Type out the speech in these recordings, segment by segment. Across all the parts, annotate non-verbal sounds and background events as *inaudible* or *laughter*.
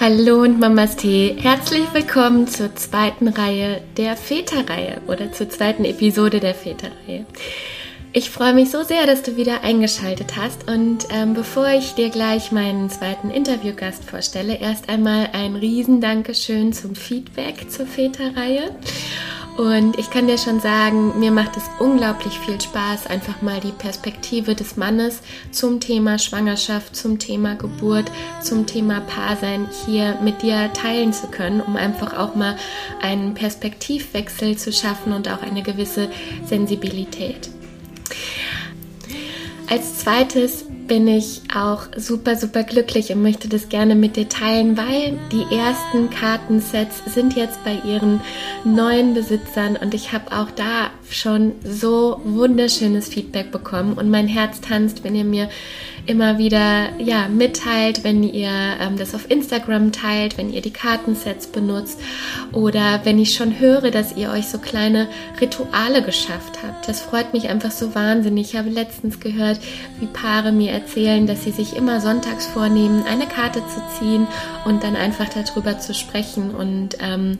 Hallo und Mamas Tee. Herzlich willkommen zur zweiten Reihe der Väterreihe oder zur zweiten Episode der Väterreihe. Ich freue mich so sehr, dass du wieder eingeschaltet hast und ähm, bevor ich dir gleich meinen zweiten Interviewgast vorstelle, erst einmal ein riesen Dankeschön zum Feedback zur Väterreihe. Und ich kann dir schon sagen, mir macht es unglaublich viel Spaß, einfach mal die Perspektive des Mannes zum Thema Schwangerschaft, zum Thema Geburt, zum Thema Paarsein hier mit dir teilen zu können, um einfach auch mal einen Perspektivwechsel zu schaffen und auch eine gewisse Sensibilität. Als zweites bin ich auch super, super glücklich und möchte das gerne mit dir teilen, weil die ersten Kartensets sind jetzt bei ihren neuen Besitzern und ich habe auch da schon so wunderschönes Feedback bekommen und mein Herz tanzt, wenn ihr mir immer wieder ja, mitteilt, wenn ihr ähm, das auf Instagram teilt, wenn ihr die Kartensets benutzt oder wenn ich schon höre, dass ihr euch so kleine Rituale geschafft habt. Das freut mich einfach so wahnsinnig. Ich habe letztens gehört, wie Paare mir erzählen, dass sie sich immer sonntags vornehmen, eine Karte zu ziehen und dann einfach darüber zu sprechen und ähm,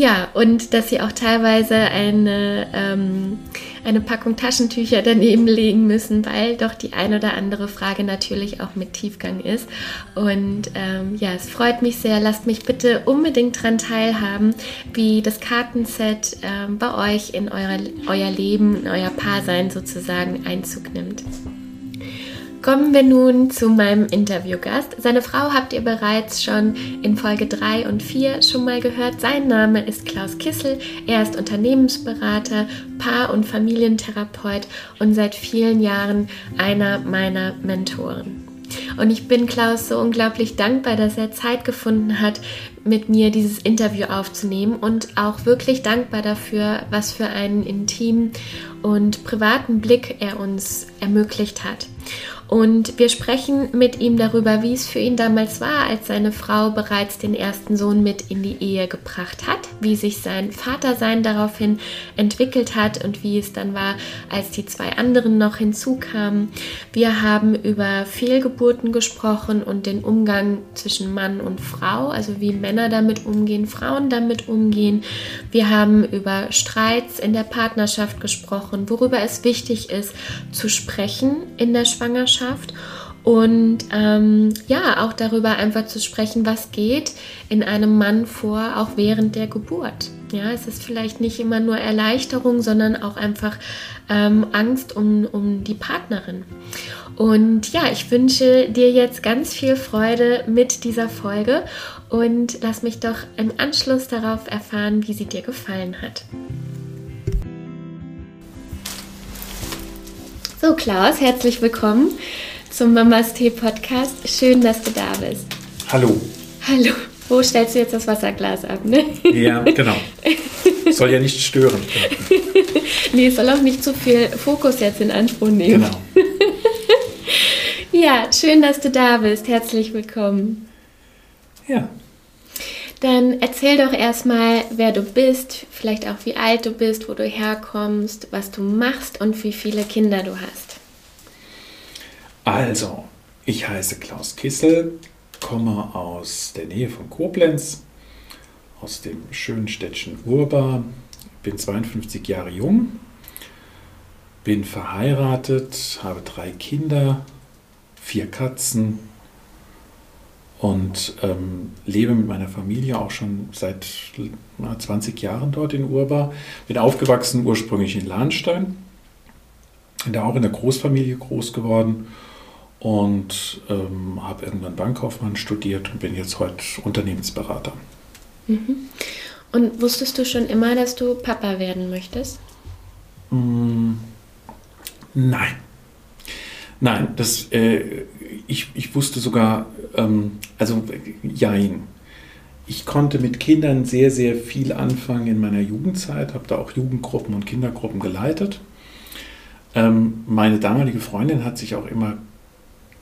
ja, und dass sie auch teilweise eine, ähm, eine Packung Taschentücher daneben legen müssen, weil doch die ein oder andere Frage natürlich auch mit Tiefgang ist. Und ähm, ja, es freut mich sehr. Lasst mich bitte unbedingt daran teilhaben, wie das Kartenset ähm, bei euch in euer, euer Leben, in euer Paarsein sozusagen Einzug nimmt. Kommen wir nun zu meinem Interviewgast. Seine Frau habt ihr bereits schon in Folge 3 und 4 schon mal gehört. Sein Name ist Klaus Kissel. Er ist Unternehmensberater, Paar- und Familientherapeut und seit vielen Jahren einer meiner Mentoren. Und ich bin Klaus so unglaublich dankbar, dass er Zeit gefunden hat, mit mir dieses Interview aufzunehmen und auch wirklich dankbar dafür, was für einen intimen und privaten Blick er uns ermöglicht hat. Und wir sprechen mit ihm darüber, wie es für ihn damals war, als seine Frau bereits den ersten Sohn mit in die Ehe gebracht hat, wie sich sein Vatersein daraufhin entwickelt hat und wie es dann war, als die zwei anderen noch hinzukamen. Wir haben über Fehlgeburten gesprochen und den Umgang zwischen Mann und Frau, also wie Männer damit umgehen, Frauen damit umgehen. Wir haben über Streits in der Partnerschaft gesprochen, worüber es wichtig ist zu sprechen in der Schwangerschaft Schwangerschaft und ähm, ja, auch darüber einfach zu sprechen, was geht in einem Mann vor, auch während der Geburt. Ja, es ist vielleicht nicht immer nur Erleichterung, sondern auch einfach ähm, Angst um, um die Partnerin. Und ja, ich wünsche dir jetzt ganz viel Freude mit dieser Folge und lass mich doch im Anschluss darauf erfahren, wie sie dir gefallen hat. So, Klaus, herzlich willkommen zum Mamas Tee Podcast. Schön, dass du da bist. Hallo. Hallo. Wo stellst du jetzt das Wasserglas ab, ne? Ja, genau. *laughs* Soll ja nicht stören. nee, es soll auch nicht zu viel Fokus jetzt in Anspruch nehmen. Genau. *laughs* ja, schön, dass du da bist. Herzlich willkommen. Ja. Dann erzähl doch erstmal, wer du bist, vielleicht auch wie alt du bist, wo du herkommst, was du machst und wie viele Kinder du hast. Also, ich heiße Klaus Kissel, komme aus der Nähe von Koblenz, aus dem schönen Städtchen Urba, bin 52 Jahre jung, bin verheiratet, habe drei Kinder, vier Katzen und ähm, lebe mit meiner Familie auch schon seit na, 20 Jahren dort in Urba. Bin aufgewachsen ursprünglich in Lahnstein, bin da auch in der Großfamilie groß geworden und ähm, habe irgendwann Bankkaufmann studiert und bin jetzt heute Unternehmensberater. Mhm. Und wusstest du schon immer, dass du Papa werden möchtest? Mm, nein. Nein, das, äh, ich, ich wusste sogar, ähm, also jein. Ich konnte mit Kindern sehr, sehr viel anfangen in meiner Jugendzeit, habe da auch Jugendgruppen und Kindergruppen geleitet. Ähm, meine damalige Freundin hat sich auch immer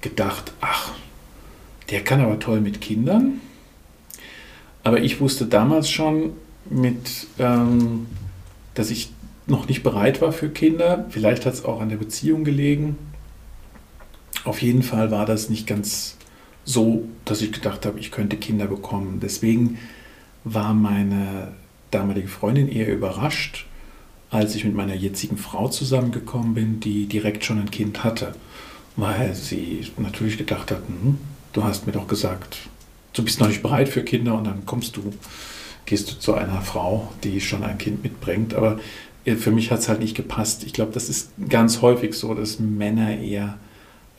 gedacht, ach, der kann aber toll mit Kindern. Aber ich wusste damals schon, mit, ähm, dass ich noch nicht bereit war für Kinder. Vielleicht hat es auch an der Beziehung gelegen. Auf jeden Fall war das nicht ganz so, dass ich gedacht habe, ich könnte Kinder bekommen. Deswegen war meine damalige Freundin eher überrascht, als ich mit meiner jetzigen Frau zusammengekommen bin, die direkt schon ein Kind hatte, weil sie natürlich gedacht hat, hm, du hast mir doch gesagt, du bist noch nicht bereit für Kinder und dann kommst du, gehst du zu einer Frau, die schon ein Kind mitbringt. Aber für mich hat es halt nicht gepasst. Ich glaube, das ist ganz häufig so, dass Männer eher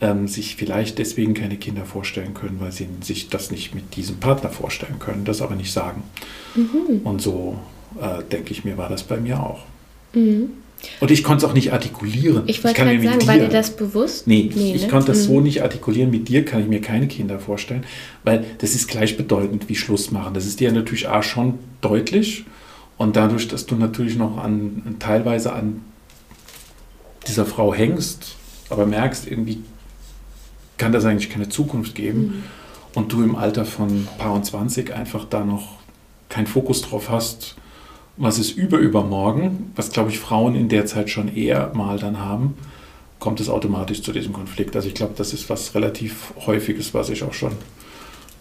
ähm, sich vielleicht deswegen keine Kinder vorstellen können, weil sie sich das nicht mit diesem Partner vorstellen können, das aber nicht sagen. Mhm. Und so äh, denke ich mir, war das bei mir auch. Mhm. Und ich konnte es auch nicht artikulieren. Ich wollte gerade sagen, dir, war dir das bewusst? Nee, nee ich ne? konnte das mhm. so nicht artikulieren. Mit dir kann ich mir keine Kinder vorstellen, weil das ist gleichbedeutend wie Schluss machen. Das ist dir natürlich auch schon deutlich. Und dadurch, dass du natürlich noch an, teilweise an dieser Frau hängst, aber merkst, irgendwie kann das eigentlich keine Zukunft geben. Mhm. Und du im Alter von paar und 20 einfach da noch keinen Fokus drauf hast, was ist über übermorgen, was glaube ich Frauen in der Zeit schon eher mal dann haben, kommt es automatisch zu diesem Konflikt. Also ich glaube, das ist was relativ häufiges, was ich auch schon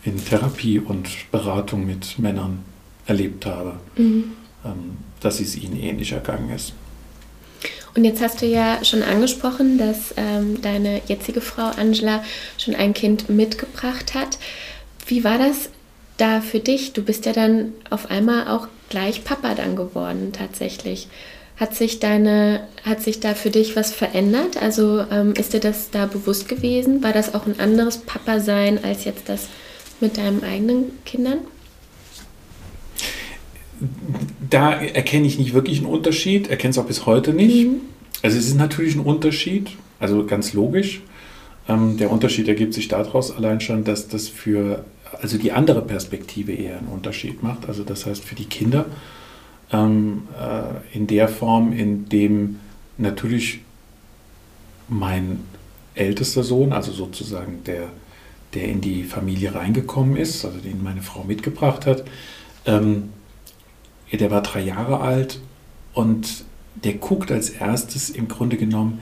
in Therapie und Beratung mit Männern erlebt habe, mhm. Ähm, dass es ihnen ähnlich ergangen ist. Und jetzt hast du ja schon angesprochen, dass ähm, deine jetzige Frau Angela schon ein Kind mitgebracht hat. Wie war das da für dich? Du bist ja dann auf einmal auch gleich Papa dann geworden tatsächlich. Hat sich deine, hat sich da für dich was verändert? Also ähm, ist dir das da bewusst gewesen? War das auch ein anderes Papa sein als jetzt das mit deinen eigenen Kindern? Da erkenne ich nicht wirklich einen Unterschied, erkenne es auch bis heute nicht. Mhm. Also es ist natürlich ein Unterschied, also ganz logisch. Ähm, der Unterschied ergibt sich daraus allein schon, dass das für also die andere Perspektive eher einen Unterschied macht. Also das heißt für die Kinder ähm, äh, in der Form, in dem natürlich mein ältester Sohn, also sozusagen der, der in die Familie reingekommen ist, also den meine Frau mitgebracht hat, ähm, der war drei Jahre alt und der guckt als erstes im Grunde genommen,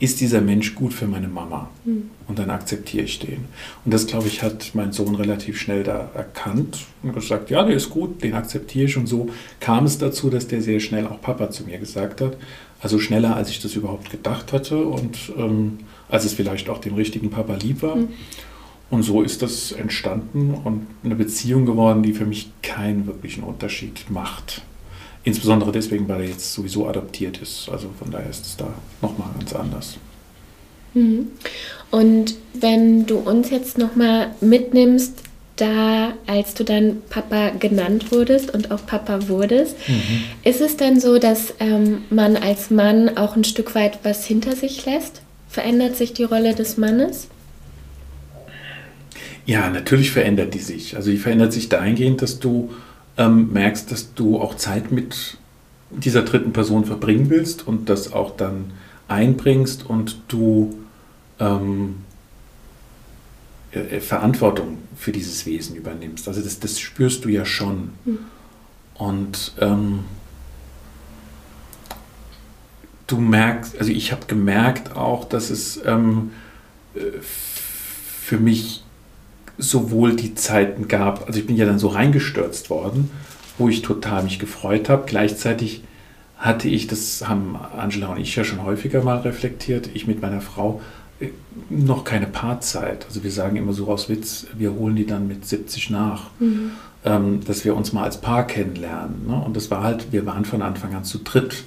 ist dieser Mensch gut für meine Mama? Mhm. Und dann akzeptiere ich den. Und das, glaube ich, hat mein Sohn relativ schnell da erkannt und gesagt, ja, der ist gut, den akzeptiere ich. Und so kam es dazu, dass der sehr schnell auch Papa zu mir gesagt hat. Also schneller, als ich das überhaupt gedacht hatte und ähm, als es vielleicht auch dem richtigen Papa lieb war. Mhm. Und so ist das entstanden und eine Beziehung geworden, die für mich keinen wirklichen Unterschied macht. Insbesondere deswegen, weil er jetzt sowieso adoptiert ist. Also von daher ist es da nochmal ganz anders. Mhm. Und wenn du uns jetzt nochmal mitnimmst, da als du dann Papa genannt wurdest und auch Papa wurdest, mhm. ist es dann so, dass ähm, man als Mann auch ein Stück weit was hinter sich lässt? Verändert sich die Rolle des Mannes? Ja, natürlich verändert die sich. Also die verändert sich dahingehend, dass du ähm, merkst, dass du auch Zeit mit dieser dritten Person verbringen willst und das auch dann einbringst und du ähm, äh, Verantwortung für dieses Wesen übernimmst. Also das, das spürst du ja schon. Mhm. Und ähm, du merkst, also ich habe gemerkt auch, dass es ähm, äh, für mich sowohl die Zeiten gab, also ich bin ja dann so reingestürzt worden, wo ich total mich gefreut habe. Gleichzeitig hatte ich, das haben Angela und ich ja schon häufiger mal reflektiert, ich mit meiner Frau äh, noch keine Paarzeit. Also wir sagen immer so aus Witz, wir holen die dann mit 70 nach, mhm. ähm, dass wir uns mal als Paar kennenlernen. Ne? Und das war halt, wir waren von Anfang an zu dritt.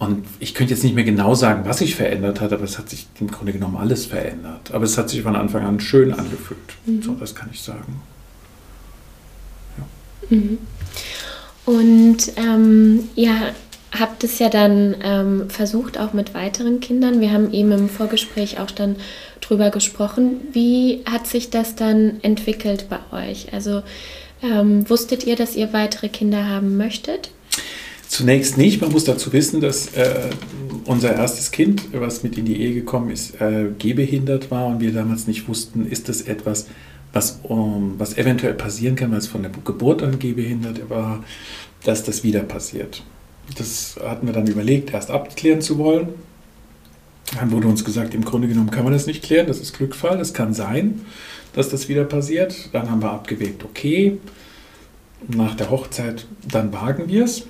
Und ich könnte jetzt nicht mehr genau sagen, was sich verändert hat, aber es hat sich im Grunde genommen alles verändert. Aber es hat sich von Anfang an schön angefühlt. Mhm. So, das kann ich sagen. Ja. Mhm. Und ähm, ja, habt es ja dann ähm, versucht, auch mit weiteren Kindern. Wir haben eben im Vorgespräch auch dann drüber gesprochen. Wie hat sich das dann entwickelt bei euch? Also ähm, wusstet ihr, dass ihr weitere Kinder haben möchtet? Zunächst nicht. Man muss dazu wissen, dass äh, unser erstes Kind, was mit in die Ehe gekommen ist, äh, gehbehindert war und wir damals nicht wussten, ist das etwas, was, um, was eventuell passieren kann, weil es von der Geburt an gehbehindert war, dass das wieder passiert. Das hatten wir dann überlegt, erst abklären zu wollen. Dann wurde uns gesagt, im Grunde genommen kann man das nicht klären, das ist Glückfall, das kann sein, dass das wieder passiert. Dann haben wir abgewegt, okay, nach der Hochzeit, dann wagen wir es.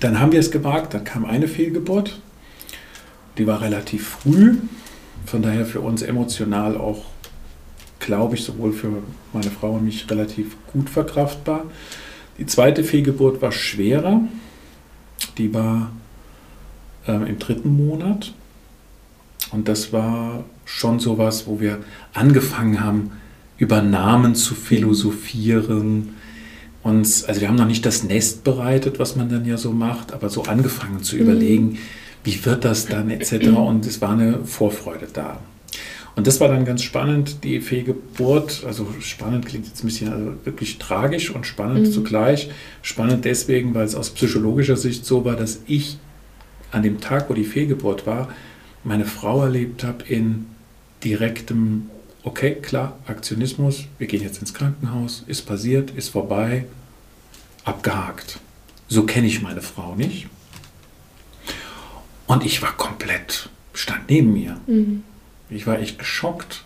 Dann haben wir es gewagt, dann kam eine Fehlgeburt, die war relativ früh, von daher für uns emotional auch, glaube ich, sowohl für meine Frau und mich relativ gut verkraftbar. Die zweite Fehlgeburt war schwerer, die war äh, im dritten Monat und das war schon sowas, wo wir angefangen haben, über Namen zu philosophieren. Uns, also wir haben noch nicht das Nest bereitet, was man dann ja so macht, aber so angefangen zu mhm. überlegen, wie wird das dann etc. Und es war eine Vorfreude da. Und das war dann ganz spannend, die Fehlgeburt. Also spannend klingt jetzt ein bisschen also wirklich tragisch und spannend mhm. zugleich. Spannend deswegen, weil es aus psychologischer Sicht so war, dass ich an dem Tag, wo die Fehlgeburt war, meine Frau erlebt habe in direktem, okay, klar, Aktionismus, wir gehen jetzt ins Krankenhaus, ist passiert, ist vorbei, abgehakt. So kenne ich meine Frau nicht. Und ich war komplett, stand neben mir. Mhm. Ich war echt geschockt,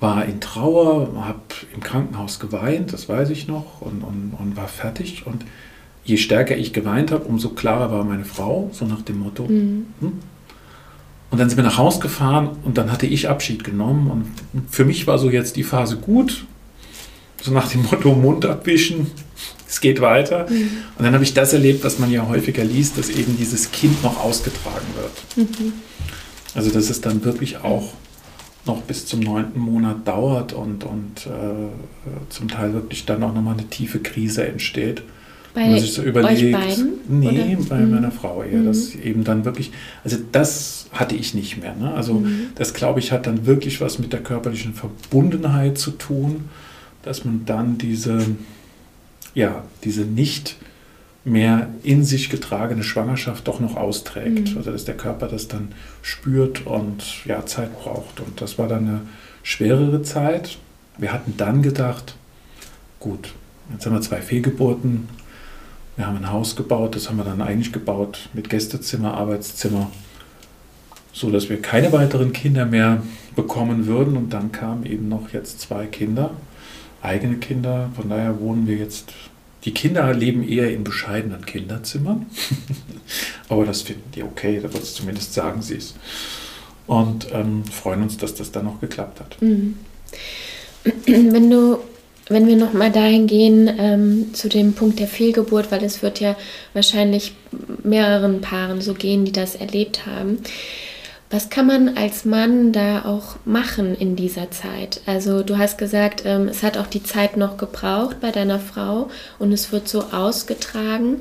war in Trauer, habe im Krankenhaus geweint, das weiß ich noch, und, und, und war fertig. Und je stärker ich geweint habe, umso klarer war meine Frau, so nach dem Motto. Mhm. Hm? Und dann sind wir nach Hause gefahren und dann hatte ich Abschied genommen. Und für mich war so jetzt die Phase gut, so nach dem Motto Mund abwischen, *laughs* es geht weiter. Mhm. Und dann habe ich das erlebt, was man ja häufiger liest, dass eben dieses Kind noch ausgetragen wird. Mhm. Also dass es dann wirklich auch noch bis zum neunten Monat dauert und, und äh, zum Teil wirklich dann auch nochmal eine tiefe Krise entsteht. Bei man sich so überlegt, euch beiden? Nee, oder? bei mhm. meiner Frau eher. Mhm. Das eben dann wirklich, also das hatte ich nicht mehr. Ne? Also mhm. das, glaube ich, hat dann wirklich was mit der körperlichen Verbundenheit zu tun, dass man dann diese, ja, diese nicht mehr in sich getragene Schwangerschaft doch noch austrägt. Mhm. Also dass der Körper das dann spürt und ja, Zeit braucht. Und das war dann eine schwerere Zeit. Wir hatten dann gedacht, gut, jetzt haben wir zwei Fehlgeburten, wir haben ein Haus gebaut, das haben wir dann eigentlich gebaut mit Gästezimmer, Arbeitszimmer, so dass wir keine weiteren Kinder mehr bekommen würden. Und dann kamen eben noch jetzt zwei Kinder, eigene Kinder. Von daher wohnen wir jetzt. Die Kinder leben eher in bescheidenen Kinderzimmern, *laughs* aber das finden die okay, da wird es zumindest sagen sie es. Und ähm, freuen uns, dass das dann noch geklappt hat. Mhm. *clears throat* Wenn du wenn wir nochmal dahin gehen ähm, zu dem Punkt der Fehlgeburt, weil es wird ja wahrscheinlich mehreren Paaren so gehen, die das erlebt haben. Was kann man als Mann da auch machen in dieser Zeit? Also du hast gesagt, ähm, es hat auch die Zeit noch gebraucht bei deiner Frau und es wird so ausgetragen.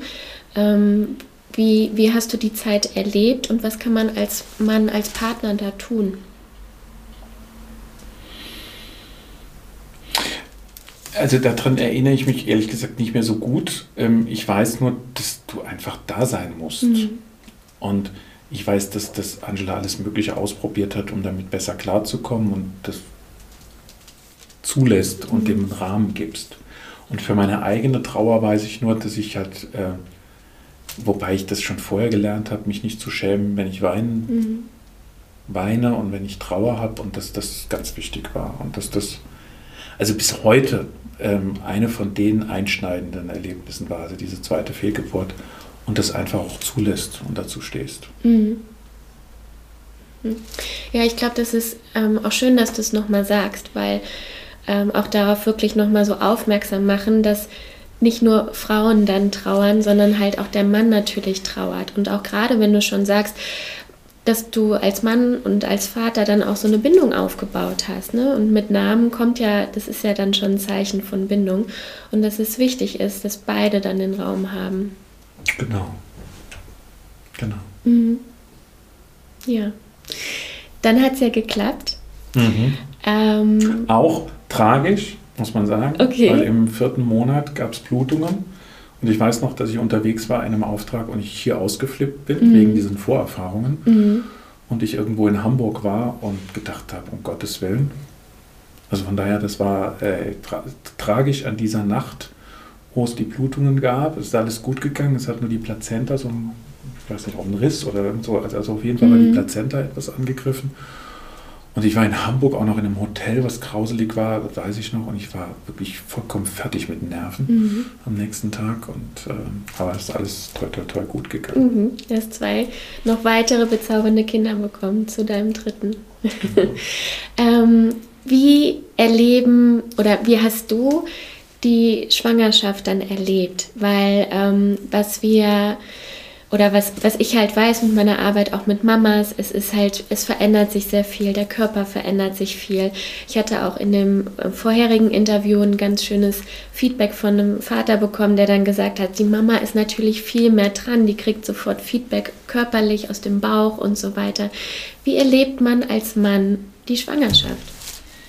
Ähm, wie, wie hast du die Zeit erlebt und was kann man als Mann, als Partner da tun? Also daran erinnere ich mich ehrlich gesagt nicht mehr so gut. Ähm, ich weiß nur, dass du einfach da sein musst. Mhm. Und ich weiß, dass das Angela alles Mögliche ausprobiert hat, um damit besser klarzukommen und das zulässt und mhm. dem Rahmen gibst. Und für meine eigene Trauer weiß ich nur, dass ich halt, äh, wobei ich das schon vorher gelernt habe, mich nicht zu schämen, wenn ich weinen, mhm. weine und wenn ich Trauer habe und dass das ganz wichtig war und dass das also bis heute ähm, eine von den einschneidenden Erlebnissen war, also diese zweite Fehlgeburt und das einfach auch zulässt und dazu stehst. Mhm. mhm. Ja, ich glaube, das ist ähm, auch schön, dass du es nochmal sagst, weil ähm, auch darauf wirklich nochmal so aufmerksam machen, dass nicht nur Frauen dann trauern, sondern halt auch der Mann natürlich trauert. Und auch gerade wenn du schon sagst, dass du als Mann und als Vater dann auch so eine Bindung aufgebaut hast. Ne? Und mit Namen kommt ja, das ist ja dann schon ein Zeichen von Bindung. Und dass es wichtig ist, dass beide dann den Raum haben. Genau. Genau. Mhm. Ja. Dann hat es ja geklappt. Mhm. Ähm, auch tragisch, muss man sagen. Okay. Weil im vierten Monat gab es Blutungen. Und ich weiß noch, dass ich unterwegs war in einem Auftrag und ich hier ausgeflippt bin, mhm. wegen diesen Vorerfahrungen. Mhm. Und ich irgendwo in Hamburg war und gedacht habe, um Gottes Willen. Also von daher, das war äh, tra tragisch an dieser Nacht, wo es die Blutungen gab. Es ist alles gut gegangen, es hat nur die Plazenta so ich weiß nicht, auch ein Riss oder so. Also auf jeden Fall war die Mhm. Plazenta etwas angegriffen. Und ich war in Hamburg auch noch in einem Hotel, was grauselig war, das weiß ich noch. Und ich war wirklich vollkommen fertig mit Nerven Mhm. am nächsten Tag. Und ähm, aber es ist alles toll, toll, toll gut gegangen. Mhm. Du hast zwei noch weitere bezaubernde Kinder bekommen zu deinem dritten. *laughs* ähm, wie erleben oder wie hast du die Schwangerschaft dann erlebt? Weil ähm, was wir oder was, was ich halt weiß mit meiner Arbeit auch mit Mamas, es ist halt, es verändert sich sehr viel, der Körper verändert sich viel. Ich hatte auch in dem äh, vorherigen Interview ein ganz schönes Feedback von einem Vater bekommen, der dann gesagt hat, die Mama ist natürlich viel mehr dran, die kriegt sofort Feedback körperlich aus dem Bauch und so weiter. Wie erlebt man als Mann die Schwangerschaft?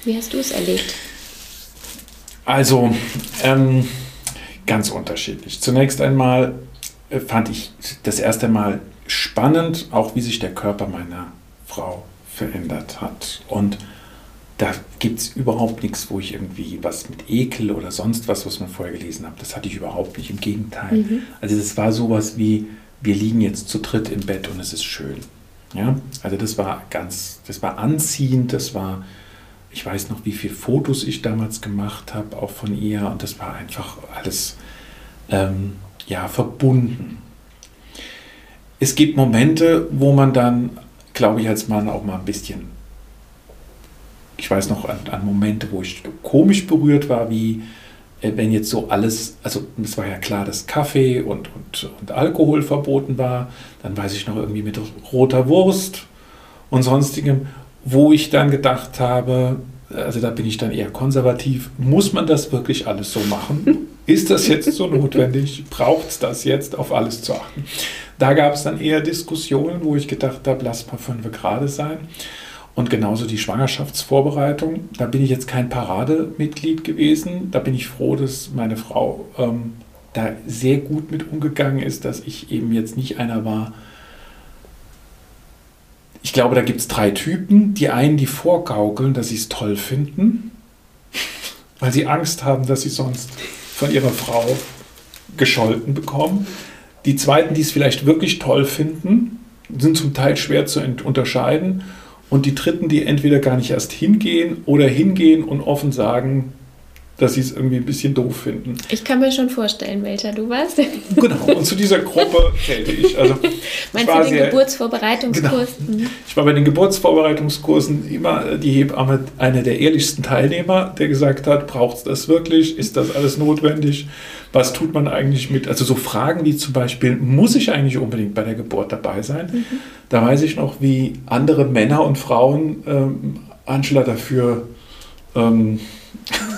Wie hast du es erlebt? Also, ähm, ganz unterschiedlich. Zunächst einmal fand ich das erste Mal spannend, auch wie sich der Körper meiner Frau verändert hat. Und da gibt es überhaupt nichts, wo ich irgendwie was mit Ekel oder sonst was, was man vorher gelesen habe, das hatte ich überhaupt nicht. Im Gegenteil. Also das war sowas wie, wir liegen jetzt zu dritt im Bett und es ist schön. Ja, also das war ganz, das war anziehend, das war, ich weiß noch, wie viele Fotos ich damals gemacht habe, auch von ihr und das war einfach alles, ähm, ja, verbunden. Es gibt Momente, wo man dann, glaube ich, als Mann auch mal ein bisschen, ich weiß noch an, an Momente, wo ich komisch berührt war, wie äh, wenn jetzt so alles, also es war ja klar, dass Kaffee und, und, und Alkohol verboten war, dann weiß ich noch irgendwie mit roter Wurst und sonstigem, wo ich dann gedacht habe, also da bin ich dann eher konservativ, muss man das wirklich alles so machen? *laughs* Ist das jetzt so notwendig? Braucht es das jetzt, auf alles zu achten? Da gab es dann eher Diskussionen, wo ich gedacht habe, lass mal fünf gerade sein. Und genauso die Schwangerschaftsvorbereitung. Da bin ich jetzt kein Parademitglied gewesen. Da bin ich froh, dass meine Frau ähm, da sehr gut mit umgegangen ist, dass ich eben jetzt nicht einer war. Ich glaube, da gibt es drei Typen. Die einen, die vorgaukeln, dass sie es toll finden, weil sie Angst haben, dass sie sonst von ihrer Frau gescholten bekommen. Die zweiten, die es vielleicht wirklich toll finden, sind zum Teil schwer zu unterscheiden. Und die dritten, die entweder gar nicht erst hingehen oder hingehen und offen sagen, dass sie es irgendwie ein bisschen doof finden. Ich kann mir schon vorstellen, welcher du warst. *laughs* Genau, und zu dieser Gruppe zählte ich. Also, *laughs* ich Meinst war du den sehr- Geburtsvorbereitungskurs? Mhm. Ich war bei den Geburtsvorbereitungskursen immer die Hebamme, einer der ehrlichsten Teilnehmer, der gesagt hat, braucht es das wirklich? Ist das alles notwendig? Was tut man eigentlich mit? Also so Fragen wie zum Beispiel, muss ich eigentlich unbedingt bei der Geburt dabei sein? Da weiß ich noch, wie andere Männer und Frauen ähm, Angela dafür ähm,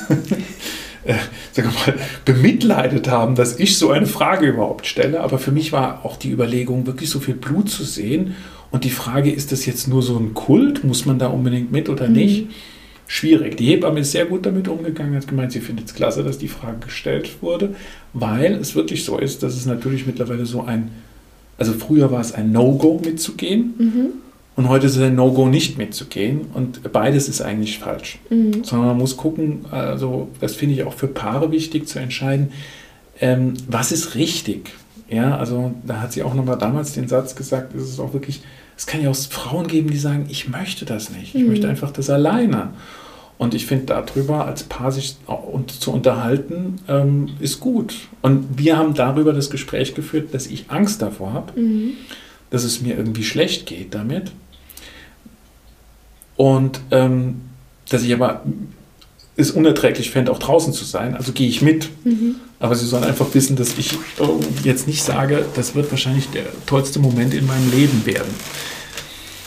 *laughs* äh, sagen wir mal, bemitleidet haben, dass ich so eine Frage überhaupt stelle. Aber für mich war auch die Überlegung, wirklich so viel Blut zu sehen. Und die Frage, ist das jetzt nur so ein Kult? Muss man da unbedingt mit oder nicht? Schwierig. Die Hebamme ist sehr gut damit umgegangen, hat gemeint, sie findet es klasse, dass die Frage gestellt wurde, weil es wirklich so ist, dass es natürlich mittlerweile so ein, also früher war es ein No-Go mitzugehen Mhm. Und heute ist es ein No-Go nicht mitzugehen und beides ist eigentlich falsch Mhm. sondern man muss gucken, also das finde ich auch für Paare wichtig zu entscheiden, ähm, was ist richtig. Ja, also da hat sie auch nochmal damals den Satz gesagt, es ist auch wirklich, es kann ja auch Frauen geben, die sagen, ich möchte das nicht, ich Mhm. möchte einfach das alleine. Und ich finde, darüber als Paar sich zu unterhalten, ähm, ist gut. Und wir haben darüber das Gespräch geführt, dass ich Angst davor habe, Mhm. dass es mir irgendwie schlecht geht damit. Und ähm, dass ich aber es unerträglich fände, auch draußen zu sein. Also gehe ich mit. Mhm. Aber sie sollen einfach wissen, dass ich äh, jetzt nicht sage, das wird wahrscheinlich der tollste Moment in meinem Leben werden.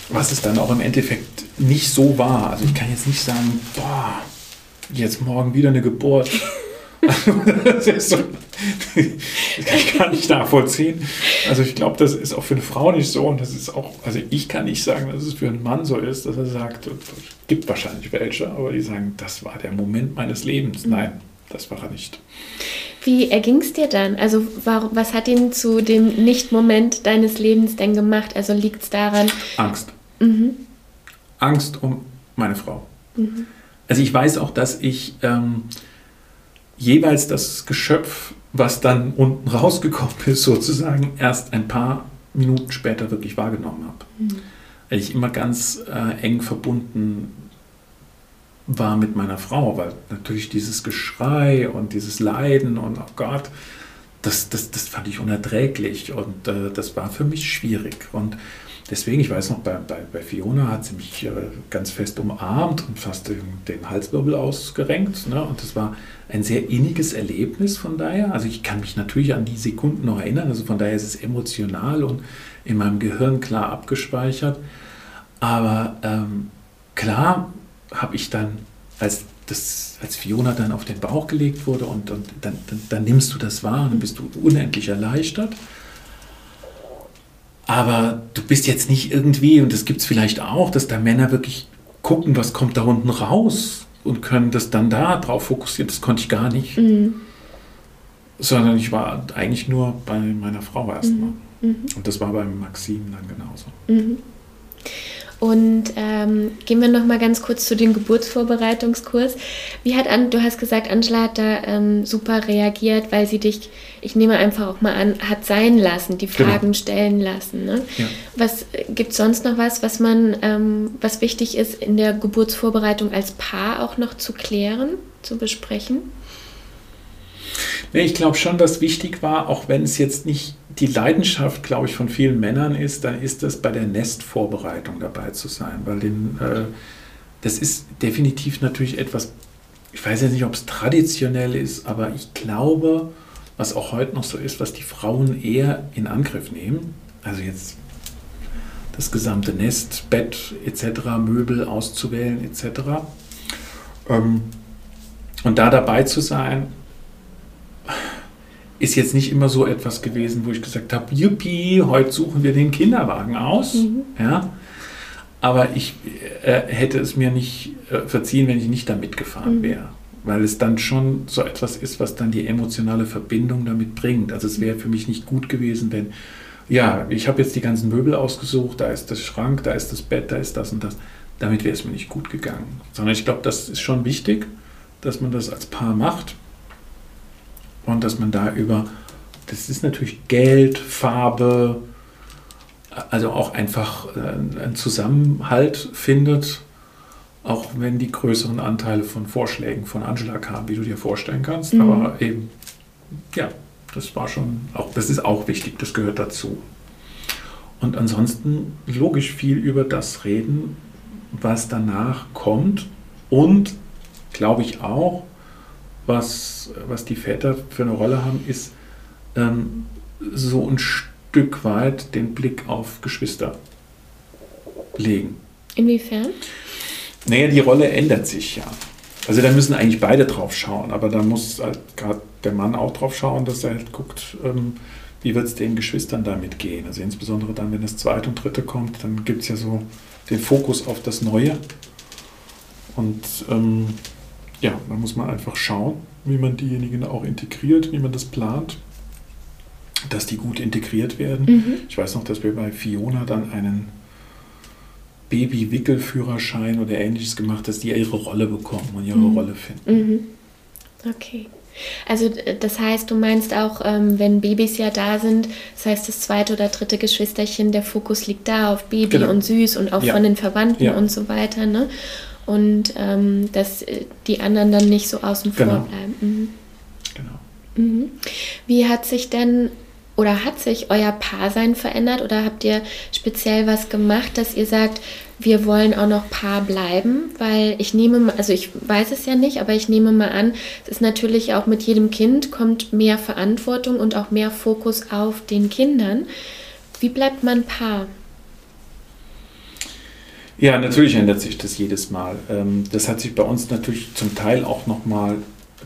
Was es dann auch im Endeffekt nicht so war. Also ich kann jetzt nicht sagen, boah, jetzt morgen wieder eine Geburt. *laughs* *laughs* das, ist so, *laughs* das kann ich gar nicht nachvollziehen. Also ich glaube, das ist auch für eine Frau nicht so und das ist auch, also ich kann nicht sagen, dass es für einen Mann so ist, dass er sagt, es gibt wahrscheinlich welche, aber die sagen, das war der Moment meines Lebens. Nein, das war er nicht. Wie erging es dir dann? Also warum, was hat ihn zu dem Nicht-Moment deines Lebens denn gemacht? Also liegt es daran? Angst. Mhm. Angst um meine Frau. Also ich weiß auch, dass ich ähm, jeweils das Geschöpf, was dann unten rausgekommen ist, sozusagen erst ein paar Minuten später wirklich wahrgenommen habe. Mhm. Weil ich immer ganz äh, eng verbunden war mit meiner Frau, weil natürlich dieses Geschrei und dieses Leiden und oh Gott, das, das, das fand ich unerträglich und äh, das war für mich schwierig. Und deswegen, ich weiß noch, bei, bei, bei Fiona hat sie mich äh, ganz fest umarmt und fast den, den Halswirbel ausgerenkt. Ne? Und das war ein sehr inniges Erlebnis von daher. Also ich kann mich natürlich an die Sekunden noch erinnern, also von daher ist es emotional und in meinem Gehirn klar abgespeichert. Aber ähm, klar habe ich dann, als, das, als Fiona dann auf den Bauch gelegt wurde und, und dann, dann, dann nimmst du das wahr und dann bist du unendlich erleichtert. Aber du bist jetzt nicht irgendwie, und das gibt es vielleicht auch, dass da Männer wirklich gucken, was kommt da unten raus und können das dann da drauf fokussieren. Das konnte ich gar nicht. Mhm. Sondern ich war eigentlich nur bei meiner Frau erstmal. Mhm. mhm. Und das war beim Maxim dann genauso. Mhm. Und ähm, gehen wir noch mal ganz kurz zu dem Geburtsvorbereitungskurs. Wie hat an, du hast gesagt, Angela hat da ähm, super reagiert, weil sie dich, ich nehme einfach auch mal an, hat sein lassen, die genau. Fragen genau. stellen lassen. Ne? Ja. Was gibt es sonst noch was, was man, ähm, was wichtig ist in der Geburtsvorbereitung als Paar auch noch zu klären, zu besprechen? Nee, ich glaube schon, was wichtig war, auch wenn es jetzt nicht die Leidenschaft, glaube ich, von vielen Männern ist, dann ist das bei der Nestvorbereitung dabei zu sein, weil den, äh, das ist definitiv natürlich etwas, ich weiß jetzt nicht, ob es traditionell ist, aber ich glaube, was auch heute noch so ist, was die Frauen eher in Angriff nehmen, also jetzt das gesamte Nest, Bett etc., Möbel auszuwählen etc. Ähm, und da dabei zu sein, ist jetzt nicht immer so etwas gewesen, wo ich gesagt habe, Yuppie, heute suchen wir den Kinderwagen aus. Mhm. Ja? Aber ich äh, hätte es mir nicht äh, verziehen, wenn ich nicht da mitgefahren mhm. wäre. Weil es dann schon so etwas ist, was dann die emotionale Verbindung damit bringt. Also es wäre für mich nicht gut gewesen, wenn, ja, ich habe jetzt die ganzen Möbel ausgesucht, da ist das Schrank, da ist das Bett, da ist das und das. Damit wäre es mir nicht gut gegangen. Sondern ich glaube, das ist schon wichtig, dass man das als Paar macht und dass man da über, das ist natürlich Geld, Farbe, also auch einfach äh, einen Zusammenhalt findet, auch wenn die größeren Anteile von Vorschlägen von Angela kamen, wie du dir vorstellen kannst. Mhm. Aber eben, ja, das war schon, auch, das ist auch wichtig, das gehört dazu. Und ansonsten logisch viel über das reden, was danach kommt und glaube ich auch, was, was die Väter für eine Rolle haben, ist ähm, so ein Stück weit den Blick auf Geschwister legen. Inwiefern? Naja, die Rolle ändert sich ja. Also da müssen eigentlich beide drauf schauen, aber da muss halt gerade der Mann auch drauf schauen, dass er halt guckt, ähm, wie wird es den Geschwistern damit gehen. Also insbesondere dann, wenn das zweite und dritte kommt, dann gibt es ja so den Fokus auf das Neue. Und ähm, ja, da muss man einfach schauen, wie man diejenigen auch integriert, wie man das plant, dass die gut integriert werden. Mhm. Ich weiß noch, dass wir bei Fiona dann einen Baby-Wickelführerschein oder ähnliches gemacht, haben, dass die ihre Rolle bekommen und ihre mhm. Rolle finden. Mhm. Okay. Also das heißt, du meinst auch, ähm, wenn Babys ja da sind, das heißt das zweite oder dritte Geschwisterchen, der Fokus liegt da auf Baby genau. und süß und auch ja. von den Verwandten ja. und so weiter. Ne? Und ähm, dass äh, die anderen dann nicht so außen vor genau. bleiben. Mhm. Genau. Mhm. Wie hat sich denn oder hat sich euer Paarsein verändert oder habt ihr speziell was gemacht, dass ihr sagt, wir wollen auch noch Paar bleiben? Weil ich nehme, mal, also ich weiß es ja nicht, aber ich nehme mal an, es ist natürlich auch mit jedem Kind kommt mehr Verantwortung und auch mehr Fokus auf den Kindern. Wie bleibt man Paar? Ja, natürlich ändert sich das jedes Mal. Ähm, das hat sich bei uns natürlich zum Teil auch nochmal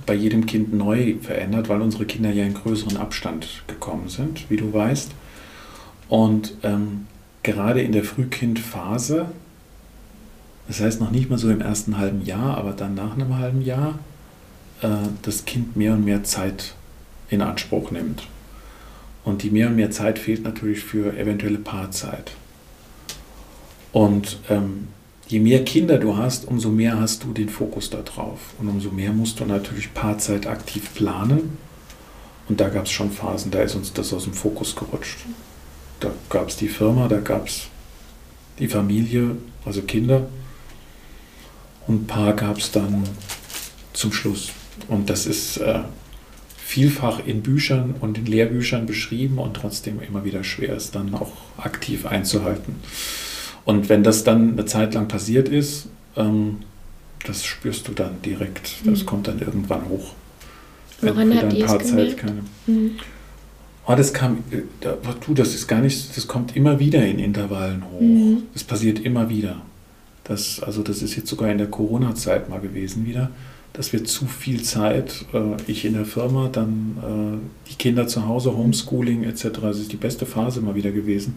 bei jedem Kind neu verändert, weil unsere Kinder ja in größeren Abstand gekommen sind, wie du weißt. Und ähm, gerade in der Frühkindphase, das heißt noch nicht mal so im ersten halben Jahr, aber dann nach einem halben Jahr, äh, das Kind mehr und mehr Zeit in Anspruch nimmt. Und die mehr und mehr Zeit fehlt natürlich für eventuelle Paarzeit. Und ähm, je mehr Kinder du hast, umso mehr hast du den Fokus darauf. Und umso mehr musst du natürlich Paarzeit aktiv planen. Und da gab es schon Phasen, da ist uns das aus dem Fokus gerutscht. Da gab es die Firma, da gab es die Familie, also Kinder. Und ein paar gab es dann zum Schluss. Und das ist äh, vielfach in Büchern und in Lehrbüchern beschrieben und trotzdem immer wieder schwer ist, dann auch aktiv einzuhalten. Und wenn das dann eine Zeit lang passiert ist, ähm, das spürst du dann direkt. Das mhm. kommt dann irgendwann hoch. Woran habt ihr es gemerkt? Keine, mhm. oh, das kam, äh, du, das ist gar nicht, das kommt immer wieder in Intervallen hoch. Mhm. Das passiert immer wieder. Das, also das ist jetzt sogar in der Corona-Zeit mal gewesen wieder, dass wir zu viel Zeit, äh, ich in der Firma, dann äh, die Kinder zu Hause, Homeschooling etc., das ist die beste Phase mal wieder gewesen,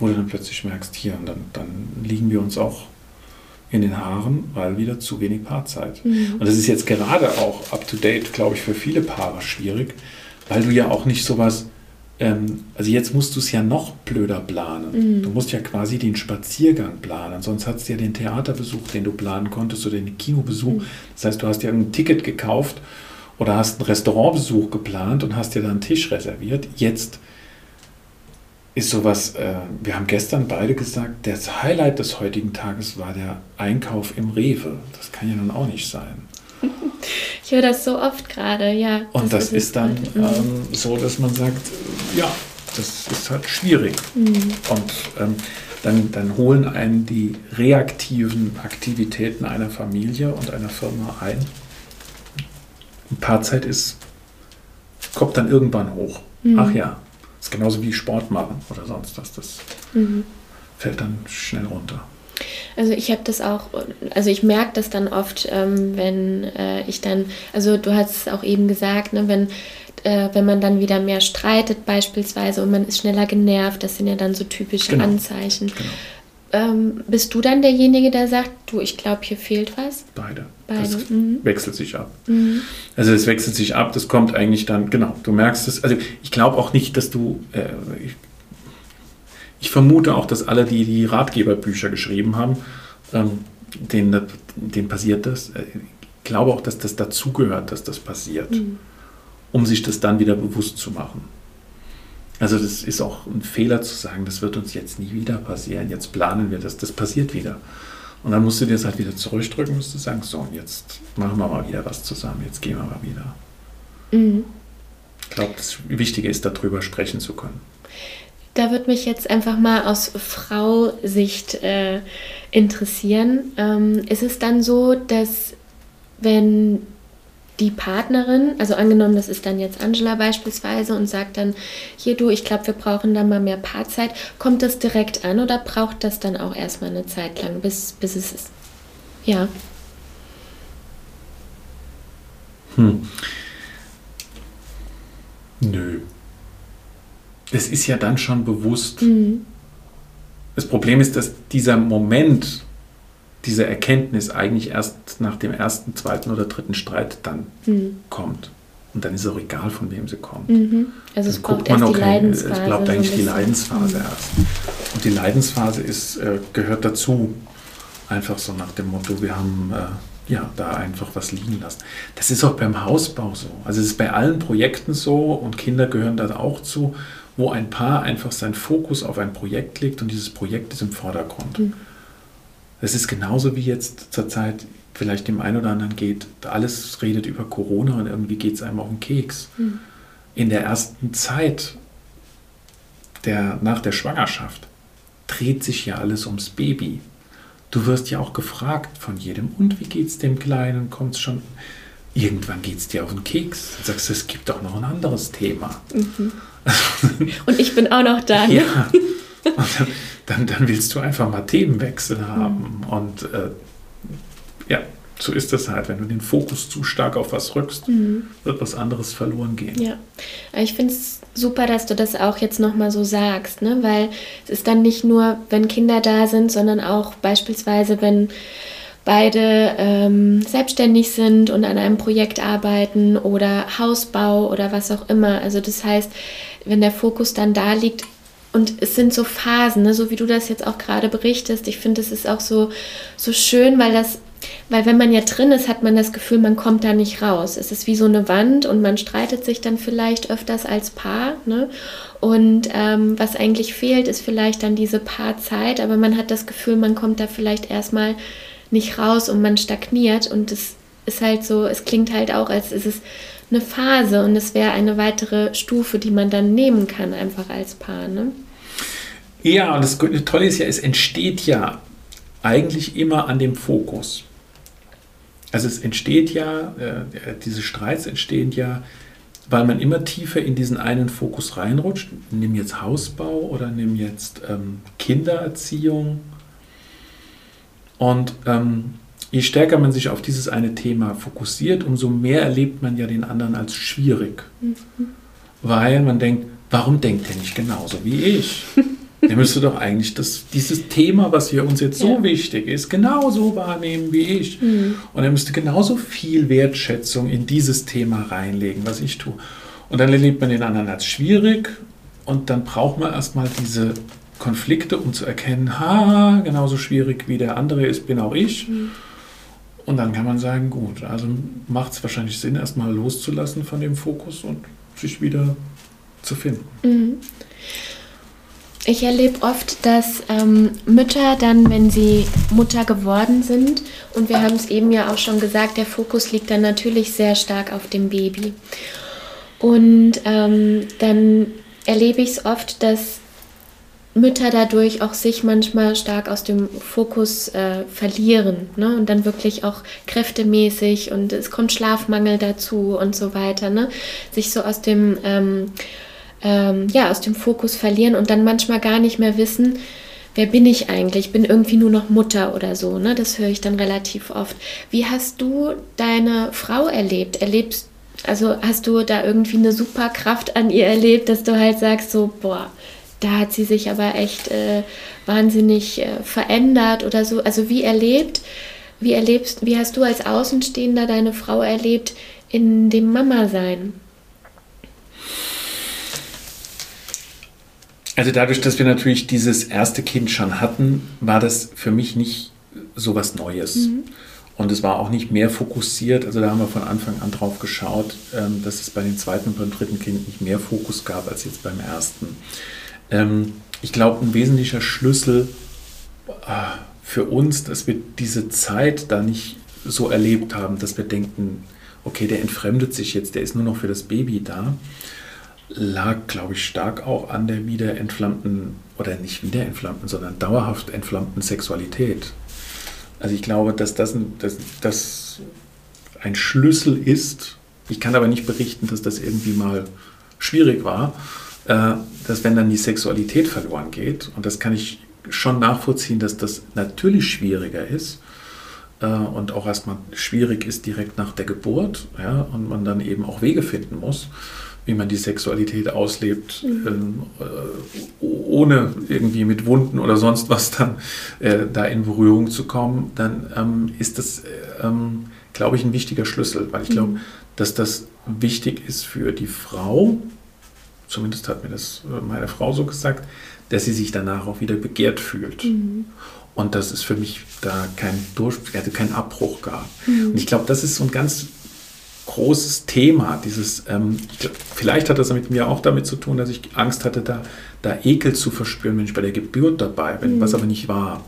wo du dann plötzlich merkst, hier, und dann, dann liegen wir uns auch in den Haaren, weil wieder zu wenig Paarzeit. Mhm. Und das ist jetzt gerade auch up-to-date, glaube ich, für viele Paare schwierig, weil du ja auch nicht sowas, ähm, also jetzt musst du es ja noch blöder planen. Mhm. Du musst ja quasi den Spaziergang planen, sonst hast du ja den Theaterbesuch, den du planen konntest oder den Kinobesuch. Mhm. Das heißt, du hast ja ein Ticket gekauft oder hast einen Restaurantbesuch geplant und hast dir dann einen Tisch reserviert. Jetzt ist sowas, äh, wir haben gestern beide gesagt, das Highlight des heutigen Tages war der Einkauf im Rewe. Das kann ja nun auch nicht sein. *laughs* Ich höre das so oft gerade, ja. Und das, das ist, dann mhm. ähm, so, dass man sagt, ja, das ist halt schwierig. Mhm. Und ähm, dann, dann holen einen die reaktiven Aktivitäten einer Familie und einer Firma ein. Ein paar Zeit ist, kommt dann irgendwann hoch. Mhm. Ach ja, das ist genauso wie Sport machen oder sonst was. Das mhm. fällt dann schnell runter. Also ich habe das auch, also ich merke das dann oft, ähm, wenn äh, ich dann, also du hast es auch eben gesagt, ne, wenn, äh, wenn man dann wieder mehr streitet beispielsweise und man ist schneller genervt, das sind ja dann so typische genau. Anzeichen. Genau. Ähm, bist du dann derjenige, der sagt, du, ich glaube, hier fehlt was? Beide. Beide. Das mhm. wechselt sich ab. Mhm. Also es wechselt sich ab, das kommt eigentlich dann, genau, du merkst es. Also ich glaube auch nicht, dass du, äh, ich, ich, vermute auch, dass alle, die die Ratgeberbücher geschrieben haben, ähm, denen, denen passiert das. Äh, ich glaube auch, dass das dazugehört, dass das passiert, mhm. um sich das dann wieder bewusst zu machen. Also das ist auch ein Fehler zu sagen, das wird uns jetzt nie wieder passieren, jetzt planen wir das, das passiert wieder. Und dann musst du dir das halt wieder zurückdrücken, musst du sagen, so, und jetzt machen wir mal wieder was zusammen, jetzt gehen wir mal wieder. Mhm. Ich glaube, das Wichtige ist, darüber sprechen zu können. Da würde mich jetzt einfach mal aus Frau-Sicht äh, interessieren. Ähm, ist es dann so, dass wenn die Partnerin, also angenommen, das ist dann jetzt Angela beispielsweise und sagt dann, hier du, ich glaube, wir brauchen da mal mehr Paarzeit, kommt das direkt an oder braucht das dann auch erstmal eine Zeit lang, bis, bis es ist? Ja. Hm. Nö. Es ist ja dann schon bewusst. Mhm. Das Problem ist, dass dieser Moment, diese Erkenntnis eigentlich erst nach dem ersten, zweiten oder dritten Streit dann mhm. kommt. Und dann ist es auch egal, von wem sie kommt. Mhm. Also es braucht erst okay, die Leidensphase. Es bleibt eigentlich so die Leidensphase mhm. erst. Und die Leidensphase ist, äh, gehört dazu. Einfach so nach dem Motto, wir haben äh, ja da einfach was liegen lassen. Das ist auch beim Hausbau so. Also es ist bei allen Projekten so und Kinder gehören da auch zu, wo ein Paar einfach seinen Fokus auf ein Projekt legt und dieses Projekt ist im Vordergrund. Es ist genauso wie jetzt zurzeit vielleicht dem einen oder anderen geht, alles redet über Corona und irgendwie geht es einem auf den Keks. Mhm. In der ersten Zeit der, nach der Schwangerschaft dreht sich ja alles ums Baby. Du wirst ja auch gefragt von jedem, und wie geht es dem Kleinen? Kommt es schon? Irgendwann geht es dir auf den Keks. Du sagst, es gibt doch noch ein anderes Thema. Mhm. *laughs* und ich bin auch noch da. Ne? Ja. Und *laughs* dann, dann willst du einfach mal Themenwechsel haben. Mhm. Und äh, ja, so ist das halt. Wenn du den Fokus zu stark auf was rückst, mhm. wird was anderes verloren gehen. Ja, ich finde es super, dass du das auch jetzt nochmal so sagst, ne? weil es ist dann nicht nur, wenn Kinder da sind, sondern auch beispielsweise, wenn beide ähm, selbstständig sind und an einem Projekt arbeiten oder Hausbau oder was auch immer. Also das heißt, wenn der Fokus dann da liegt, und es sind so Phasen, ne? so wie du das jetzt auch gerade berichtest. Ich finde, es ist auch so, so schön, weil das weil wenn man ja drin ist, hat man das Gefühl, man kommt da nicht raus. Es ist wie so eine Wand und man streitet sich dann vielleicht öfters als Paar. Ne? Und ähm, was eigentlich fehlt, ist vielleicht dann diese Paarzeit, aber man hat das Gefühl, man kommt da vielleicht erstmal nicht raus und man stagniert und es ist halt so, es klingt halt auch, als ist es eine Phase und es wäre eine weitere Stufe, die man dann nehmen kann, einfach als Paar. Ne? Ja, und das Tolle ist ja, es entsteht ja eigentlich immer an dem Fokus. Also es entsteht ja, äh, diese Streits entstehen ja, weil man immer tiefer in diesen einen Fokus reinrutscht. Nimm jetzt Hausbau oder nimm jetzt ähm, Kindererziehung. Und ähm, je stärker man sich auf dieses eine Thema fokussiert, umso mehr erlebt man ja den anderen als schwierig. Mhm. Weil man denkt, warum denkt er nicht genauso wie ich? *laughs* Er müsste doch eigentlich das, dieses Thema, was hier uns jetzt so ja. wichtig ist, genauso wahrnehmen wie ich. Mhm. Und er müsste genauso viel Wertschätzung in dieses Thema reinlegen, was ich tue. Und dann erlebt man den anderen als schwierig und dann braucht man erstmal diese Konflikte, um zu erkennen, ha, genauso schwierig wie der andere ist, bin auch ich. Mhm. Und dann kann man sagen, gut, also macht es wahrscheinlich Sinn, erstmal loszulassen von dem Fokus und sich wieder zu finden. Mhm. Ich erlebe oft, dass ähm, Mütter dann, wenn sie Mutter geworden sind, und wir haben es eben ja auch schon gesagt, der Fokus liegt dann natürlich sehr stark auf dem Baby. Und ähm, dann erlebe ich es oft, dass Mütter dadurch auch sich manchmal stark aus dem Fokus äh, verlieren ne? und dann wirklich auch kräftemäßig und es kommt Schlafmangel dazu und so weiter, ne? sich so aus dem ähm, ähm, ja, aus dem Fokus verlieren und dann manchmal gar nicht mehr wissen, wer bin ich eigentlich? Ich bin irgendwie nur noch Mutter oder so. Ne? Das höre ich dann relativ oft. Wie hast du deine Frau erlebt? Erlebst also hast du da irgendwie eine super Kraft an ihr erlebt, dass du halt sagst, so, boah, da hat sie sich aber echt äh, wahnsinnig äh, verändert oder so. Also wie erlebt, wie erlebst, wie hast du als Außenstehender deine Frau erlebt in dem Mama-Sein? Also dadurch, dass wir natürlich dieses erste Kind schon hatten, war das für mich nicht so was Neues. Mhm. Und es war auch nicht mehr fokussiert. Also da haben wir von Anfang an drauf geschaut, ähm, dass es bei dem zweiten und beim dritten Kind nicht mehr Fokus gab als jetzt beim ersten. Ähm, ich glaube, ein wesentlicher Schlüssel äh, für uns, dass wir diese Zeit da nicht so erlebt haben, dass wir denken, okay, der entfremdet sich jetzt, der ist nur noch für das Baby da, lag, glaube ich, stark auch an der wieder entflammten, oder nicht wieder entflammten, sondern dauerhaft entflammten Sexualität. Also ich glaube, dass das, dass das ein Schlüssel ist. Ich kann aber nicht berichten, dass das irgendwie mal schwierig war, dass wenn dann die Sexualität verloren geht, und das kann ich schon nachvollziehen, dass das natürlich schwieriger ist äh, und auch erstmal schwierig ist direkt nach der Geburt, ja, und man dann eben auch Wege finden muss wie man die Sexualität auslebt, mhm. ähm, äh, ohne irgendwie mit Wunden oder sonst was dann äh, da in Berührung zu kommen, dann ähm, ist das, ähm, glaube ich, ein wichtiger Schlüssel, weil ich glaube, mhm. dass das wichtig ist für die Frau, zumindest hat mir das äh, meine Frau so gesagt, dass sie sich danach auch wieder begehrt fühlt. Mhm. Und dass es für mich da keinen Durch, also keinen Abbruch gab. Mhm. Und ich glaube, das ist so ein ganz großes Thema. Dieses, ähm, vielleicht hat das mit mir auch damit zu tun, dass ich Angst hatte, da, da Ekel zu verspüren, wenn ich bei der Geburt dabei bin, mhm. was aber nicht war.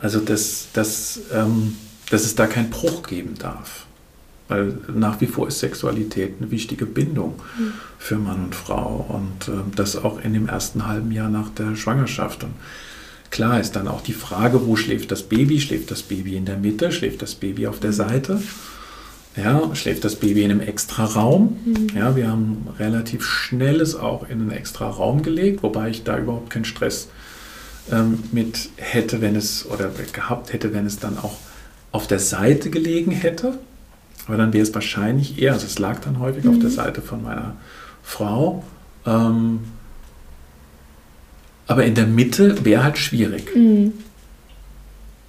Also, dass, dass, ähm, dass es da keinen Bruch geben darf. Weil nach wie vor ist Sexualität eine wichtige Bindung mhm. für Mann und Frau und äh, das auch in dem ersten halben Jahr nach der Schwangerschaft. Und klar ist dann auch die Frage, wo schläft das Baby? Schläft das Baby in der Mitte? Schläft das Baby auf der mhm. Seite? Ja, schläft das Baby in einem extra Raum. Mhm. Ja, wir haben relativ schnell es auch in einen extra Raum gelegt, wobei ich da überhaupt keinen Stress ähm, mit hätte, wenn es oder gehabt hätte, wenn es dann auch auf der Seite gelegen hätte. Aber dann wäre es wahrscheinlich eher, also es lag dann häufig mhm. auf der mhm. Seite von meiner Frau. Ähm, aber in der Mitte wäre halt schwierig. Mhm.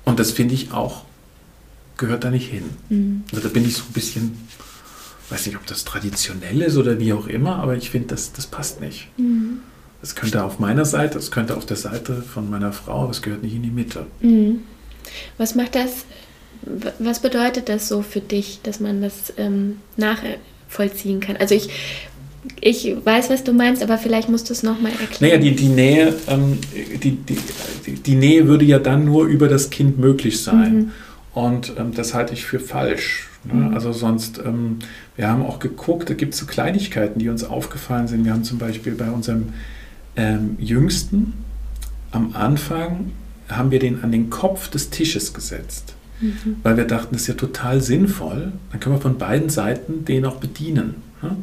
Und das finde ich auch gehört da nicht hin. Mhm. Also da bin ich so ein bisschen, weiß nicht, ob das traditionell ist oder wie auch immer, aber ich finde, das, das passt nicht. Mhm. Das könnte auf meiner Seite, es könnte auf der Seite von meiner Frau, aber es gehört nicht in die Mitte. Mhm. Was macht das was bedeutet das so für dich, dass man das ähm, nachvollziehen kann? Also ich, ich weiß, was du meinst, aber vielleicht musst du es nochmal erklären. Naja, die, die Nähe, ähm, die, die, die, Nähe würde ja dann nur über das Kind möglich sein. Mhm. Und ähm, das halte ich für falsch. Ne? Mhm. Also sonst, ähm, wir haben auch geguckt, da gibt es so Kleinigkeiten, die uns aufgefallen sind. Wir haben zum Beispiel bei unserem ähm, Jüngsten am Anfang haben wir den an den Kopf des Tisches gesetzt. Mhm. Weil wir dachten, das ist ja total sinnvoll. Dann können wir von beiden Seiten den auch bedienen. Ne?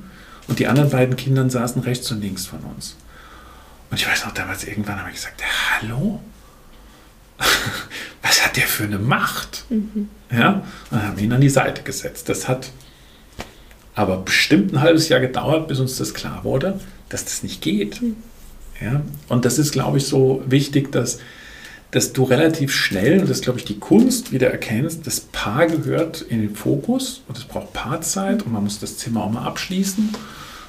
Und die anderen beiden Kinder saßen rechts und links von uns. Und ich weiß noch, damals irgendwann habe ich gesagt, hallo? *laughs* Was hat der für eine Macht? Mhm. Ja, und dann haben wir ihn an die Seite gesetzt. Das hat aber bestimmt ein halbes Jahr gedauert, bis uns das klar wurde, dass das nicht geht. Mhm. Ja, und das ist, glaube ich, so wichtig, dass, dass du relativ schnell, und das ist, glaube ich, die Kunst, wieder erkennst, das Paar gehört in den Fokus und es braucht Paarzeit und man muss das Zimmer auch mal abschließen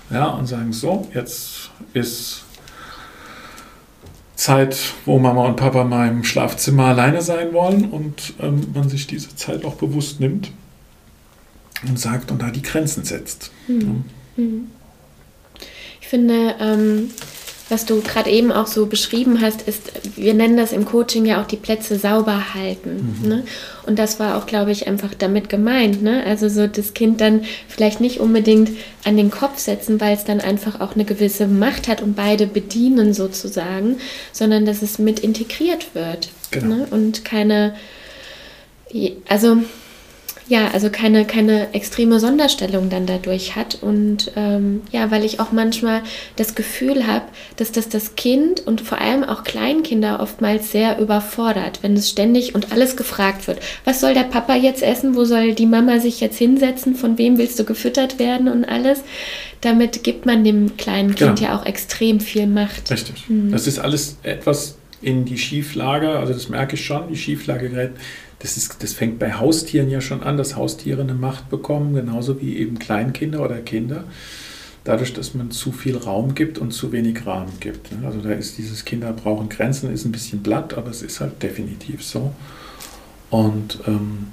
ja, und sagen, so, jetzt ist Zeit, wo Mama und Papa mal im Schlafzimmer alleine sein wollen und ähm, man sich diese Zeit auch bewusst nimmt und sagt und da die Grenzen setzt. Mhm. Ja. Ich finde, ähm, was du gerade eben auch so beschrieben hast, ist, wir nennen das im Coaching ja auch die Plätze sauber halten. Mhm. Ne? Und das war auch, glaube ich, einfach damit gemeint. Ne? Also so das Kind dann vielleicht nicht unbedingt an den Kopf setzen, weil es dann einfach auch eine gewisse Macht hat und beide bedienen sozusagen, sondern dass es mit integriert wird. Genau. Ne? Und keine, also ja, also keine, keine extreme Sonderstellung dann dadurch hat. Und ähm, ja, weil ich auch manchmal das Gefühl habe, dass das das Kind und vor allem auch Kleinkinder oftmals sehr überfordert, wenn es ständig und alles gefragt wird. Was soll der Papa jetzt essen? Wo soll die Mama sich jetzt hinsetzen? Von wem willst du gefüttert werden und alles? Damit gibt man dem kleinen Kind genau. ja auch extrem viel Macht. Richtig. Mhm. Das ist alles etwas in die Schieflage, also das merke ich schon, die Schieflage gerät das, ist, das fängt bei Haustieren ja schon an, dass Haustiere eine Macht bekommen, genauso wie eben Kleinkinder oder Kinder. Dadurch, dass man zu viel Raum gibt und zu wenig Rahmen gibt. Ne? Also da ist dieses Kinder brauchen Grenzen, ist ein bisschen blatt, aber es ist halt definitiv so. Und ähm,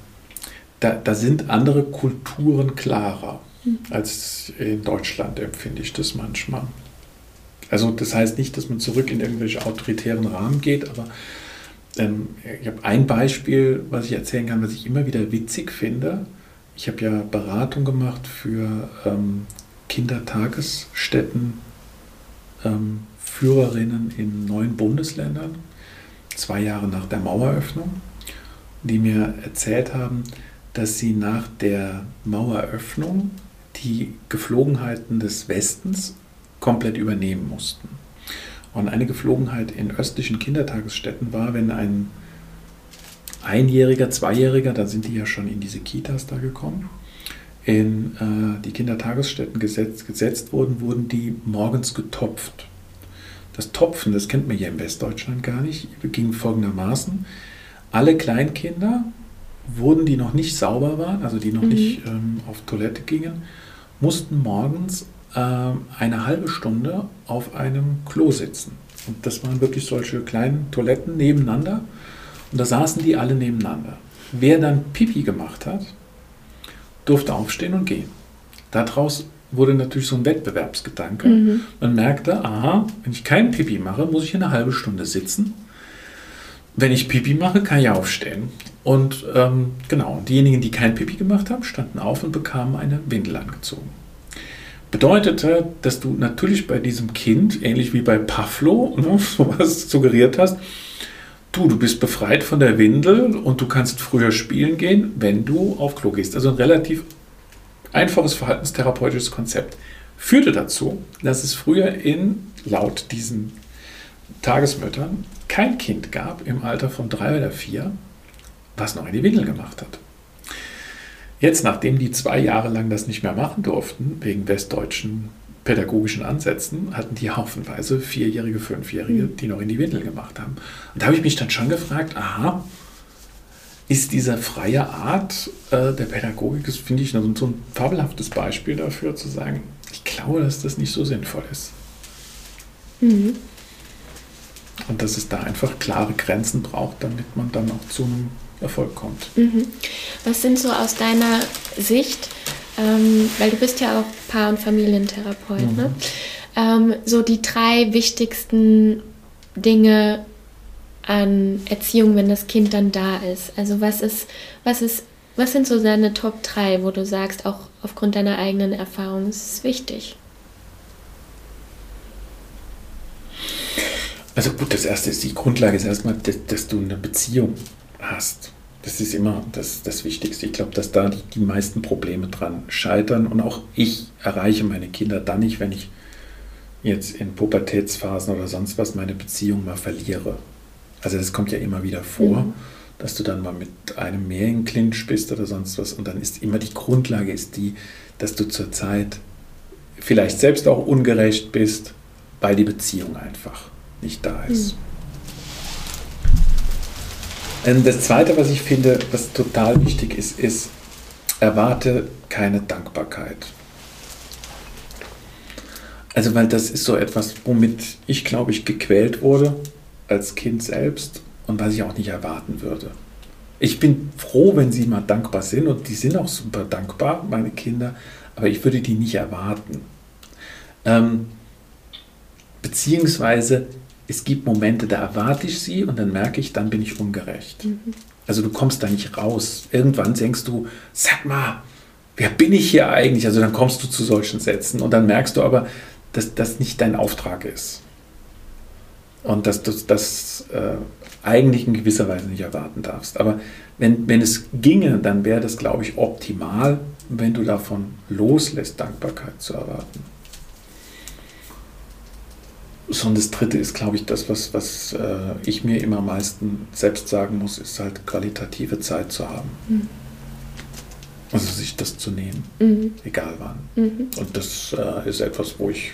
da, da sind andere Kulturen klarer mhm. als in Deutschland, empfinde ich das manchmal. Also das heißt nicht, dass man zurück in irgendwelche autoritären Rahmen geht, aber ähm, ich habe ein Beispiel, was ich erzählen kann, was ich immer wieder witzig finde. Ich habe ja Beratung gemacht für ähm, Kindertagesstätten, ähm, Führerinnen in neun Bundesländern, zwei Jahre nach der Maueröffnung, die mir erzählt haben, dass sie nach der Maueröffnung die Geflogenheiten des Westens komplett übernehmen mussten. Und eine Geflogenheit in östlichen Kindertagesstätten war, wenn ein Einjähriger, Zweijähriger, da sind die ja schon in diese Kitas da gekommen, in äh, die Kindertagesstätten gesetzt, gesetzt wurden, wurden die morgens getopft. Das Topfen, das kennt man hier in Westdeutschland gar nicht, ging folgendermaßen. Alle Kleinkinder wurden, die noch nicht sauber waren, also die noch mhm. nicht ähm, auf Toilette gingen, mussten morgens eine halbe Stunde auf einem Klo sitzen. Und das waren wirklich solche kleinen Toiletten nebeneinander. Und da saßen die alle nebeneinander. Wer dann Pipi gemacht hat, durfte aufstehen und gehen. Daraus wurde natürlich so ein Wettbewerbsgedanke. Mhm. Man merkte, aha, wenn ich kein Pipi mache, muss ich eine halbe Stunde sitzen. Wenn ich Pipi mache, kann ich aufstehen. Und ähm, genau, diejenigen, die kein Pipi gemacht haben, standen auf und bekamen eine Windel angezogen bedeutete, dass du natürlich bei diesem Kind, ähnlich wie bei Pavlo, *laughs* ne, sowas suggeriert hast, du, du bist befreit von der Windel und du kannst früher spielen gehen, wenn du auf Klo gehst. Also ein relativ einfaches verhaltenstherapeutisches Konzept. Führte dazu, dass es früher in, laut diesen Tagesmüttern, kein Kind gab im Alter von drei oder vier, was noch in die Windel gemacht hat. Jetzt, nachdem die zwei Jahre lang das nicht mehr machen durften, wegen westdeutschen pädagogischen Ansätzen, hatten die haufenweise Vierjährige, Fünfjährige, mhm. die noch in die Windel gemacht haben. Und da habe ich mich dann schon gefragt, aha, ist diese freie Art äh, der Pädagogik, das finde ich so, so ein fabelhaftes Beispiel dafür, zu sagen, ich glaube, dass das nicht so sinnvoll ist. Mhm. Und dass es da einfach klare Grenzen braucht, damit man dann auch zu einem Erfolg kommt. Mhm. Was sind so aus deiner Sicht, ähm, weil du bist ja auch Paar- und Familientherapeut, ne? mhm. ne? ähm, so die drei wichtigsten Dinge an Erziehung, wenn das Kind dann da ist? Also was ist, was ist, was sind so deine Top 3, wo du sagst, auch aufgrund deiner eigenen Erfahrung ist es wichtig? Also gut, das erste ist die Grundlage ist erstmal, dass, dass du eine Beziehung hast. Das ist immer das, das Wichtigste. Ich glaube, dass da die, die meisten Probleme dran scheitern. Und auch ich erreiche meine Kinder dann nicht, wenn ich jetzt in Pubertätsphasen oder sonst was meine Beziehung mal verliere. Also das kommt ja immer wieder vor, mhm. dass du dann mal mit einem mehr in Clinch bist oder sonst was. Und dann ist immer die Grundlage ist die, dass du zurzeit vielleicht selbst auch ungerecht bist, weil die Beziehung einfach nicht da ist. Mhm. Das Zweite, was ich finde, was total wichtig ist, ist, erwarte keine Dankbarkeit. Also, weil das ist so etwas, womit ich, glaube ich, gequält wurde als Kind selbst und was ich auch nicht erwarten würde. Ich bin froh, wenn sie mal dankbar sind und die sind auch super dankbar, meine Kinder, aber ich würde die nicht erwarten. Ähm, beziehungsweise es gibt Momente, da erwarte ich sie und dann merke ich, dann bin ich ungerecht. Mhm. Also du kommst da nicht raus. Irgendwann denkst du, sag mal, wer bin ich hier eigentlich? Also dann kommst du zu solchen Sätzen und dann merkst du aber, dass das nicht dein Auftrag ist. Und dass du das äh, eigentlich in gewisser Weise nicht erwarten darfst. Aber wenn, wenn es ginge, dann wäre das, glaube ich, optimal, wenn du davon loslässt, Dankbarkeit zu erwarten. So, und das Dritte ist, glaube ich, das, was, was äh, ich mir immer am meisten selbst sagen muss, ist halt qualitative Zeit zu haben. Mhm. Also sich das zu nehmen, mhm. egal wann. Mhm. Und das äh, ist etwas, wo ich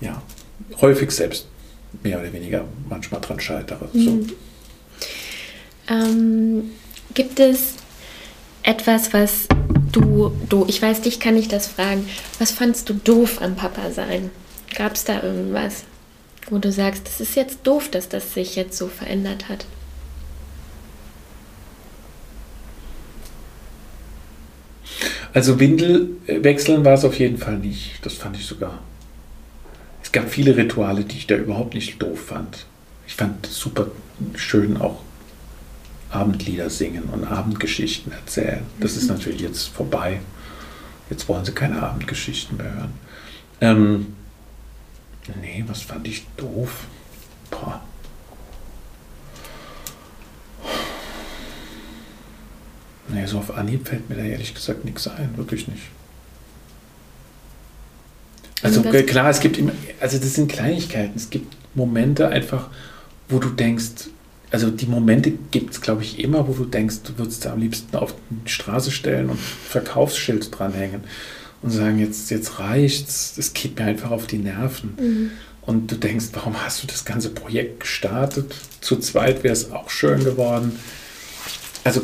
ja, häufig selbst mehr oder weniger manchmal dran scheitere. So. Mhm. Ähm, gibt es etwas, was du, du, ich weiß, dich kann ich das fragen, was fandst du doof am Papa sein? Gab es da irgendwas, wo du sagst, das ist jetzt doof, dass das sich jetzt so verändert hat? Also Windel wechseln war es auf jeden Fall nicht. Das fand ich sogar. Es gab viele Rituale, die ich da überhaupt nicht doof fand. Ich fand super schön auch Abendlieder singen und Abendgeschichten erzählen. Das ist mhm. natürlich jetzt vorbei. Jetzt wollen sie keine Abendgeschichten mehr hören. Ähm, Nee, was fand ich doof? Boah. Nee, so auf Anhieb fällt mir da ehrlich gesagt nichts ein, wirklich nicht. Also klar, es gibt immer, also das sind Kleinigkeiten. Es gibt Momente einfach, wo du denkst, also die Momente gibt es, glaube ich, immer, wo du denkst, du würdest da am liebsten auf die Straße stellen und Verkaufsschild dranhängen und sagen, jetzt, jetzt reicht's, es geht mir einfach auf die Nerven. Mhm. Und du denkst, warum hast du das ganze Projekt gestartet? Zu zweit wäre es auch schön geworden. Also,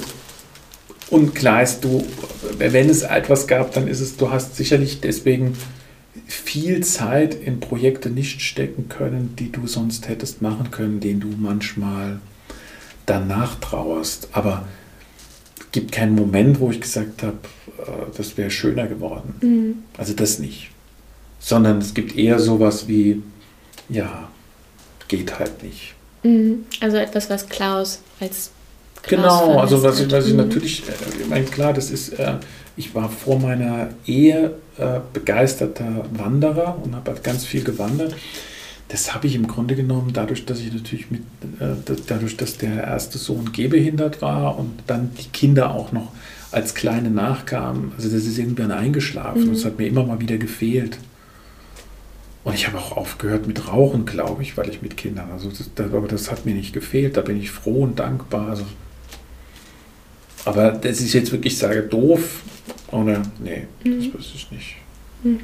und klar ist, du, wenn es etwas gab, dann ist es, du hast sicherlich deswegen viel Zeit in Projekte nicht stecken können, die du sonst hättest machen können, denen du manchmal danach trauerst. Aber es gibt keinen Moment, wo ich gesagt habe, das wäre schöner geworden. Mhm. Also das nicht. Sondern es gibt eher sowas wie, ja, geht halt nicht. Mhm. Also etwas, was Klaus als Klaus Genau, also was ich, was ich mhm. natürlich, äh, ich meine, klar, das ist, äh, ich war vor meiner Ehe begeisterter Wanderer und habe halt ganz viel gewandert. Das habe ich im Grunde genommen dadurch, dass ich natürlich mit, dadurch, dass der erste Sohn gehbehindert war und dann die Kinder auch noch als Kleine nachkam, also das ist irgendwann eingeschlafen. Mhm. Das hat mir immer mal wieder gefehlt. Und ich habe auch aufgehört mit Rauchen, glaube ich, weil ich mit Kindern, also das, das, aber das hat mir nicht gefehlt, da bin ich froh und dankbar. Also, aber das ist jetzt wirklich, sage, doof, oder, nee, mhm. das weiß ich nicht. Mhm.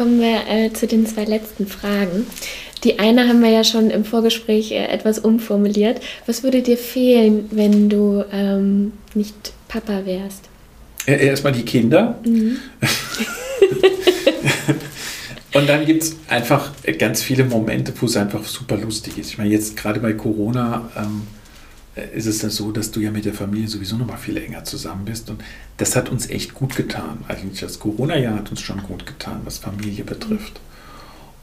Kommen wir äh, zu den zwei letzten Fragen. Die eine haben wir ja schon im Vorgespräch äh, etwas umformuliert. Was würde dir fehlen, wenn du ähm, nicht Papa wärst? Erstmal die Kinder. Mhm. *laughs* Und dann gibt es einfach ganz viele Momente, wo es einfach super lustig ist. Ich meine, jetzt gerade bei Corona, ähm, äh, ist es dann so, dass du ja mit der Familie sowieso noch mal viel enger zusammen bist. Und das hat uns echt gut getan. Eigentlich das Corona-Jahr hat uns schon gut getan, was Familie betrifft.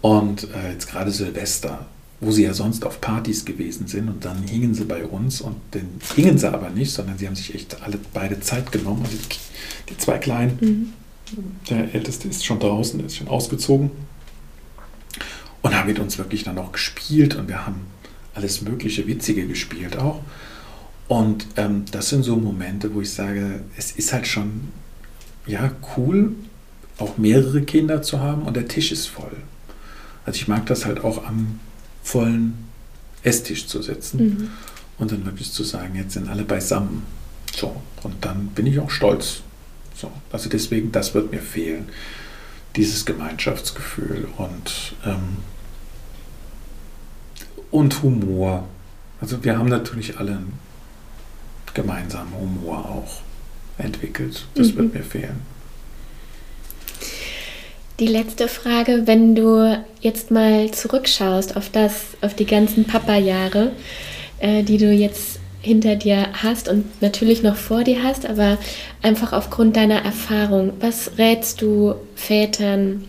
Und äh, jetzt gerade Silvester, wo sie ja sonst auf Partys gewesen sind und dann hingen sie bei uns und dann hingen sie aber nicht, sondern sie haben sich echt alle beide Zeit genommen. Also die, die zwei Kleinen, mhm. der Älteste ist schon draußen, ist schon ausgezogen und haben mit uns wirklich dann auch gespielt und wir haben alles mögliche Witzige gespielt auch. Und ähm, das sind so Momente, wo ich sage, es ist halt schon ja cool, auch mehrere Kinder zu haben und der Tisch ist voll. Also ich mag das halt auch am vollen Esstisch zu sitzen mhm. und dann wirklich zu sagen, jetzt sind alle beisammen. So, und dann bin ich auch stolz. So, also deswegen, das wird mir fehlen, dieses Gemeinschaftsgefühl und, ähm, und Humor. Also wir haben natürlich alle einen gemeinsamen Humor auch entwickelt. Das mhm. wird mir fehlen. Die letzte Frage, wenn du jetzt mal zurückschaust auf das, auf die ganzen Papa-Jahre, äh, die du jetzt hinter dir hast und natürlich noch vor dir hast, aber einfach aufgrund deiner Erfahrung, was rätst du Vätern?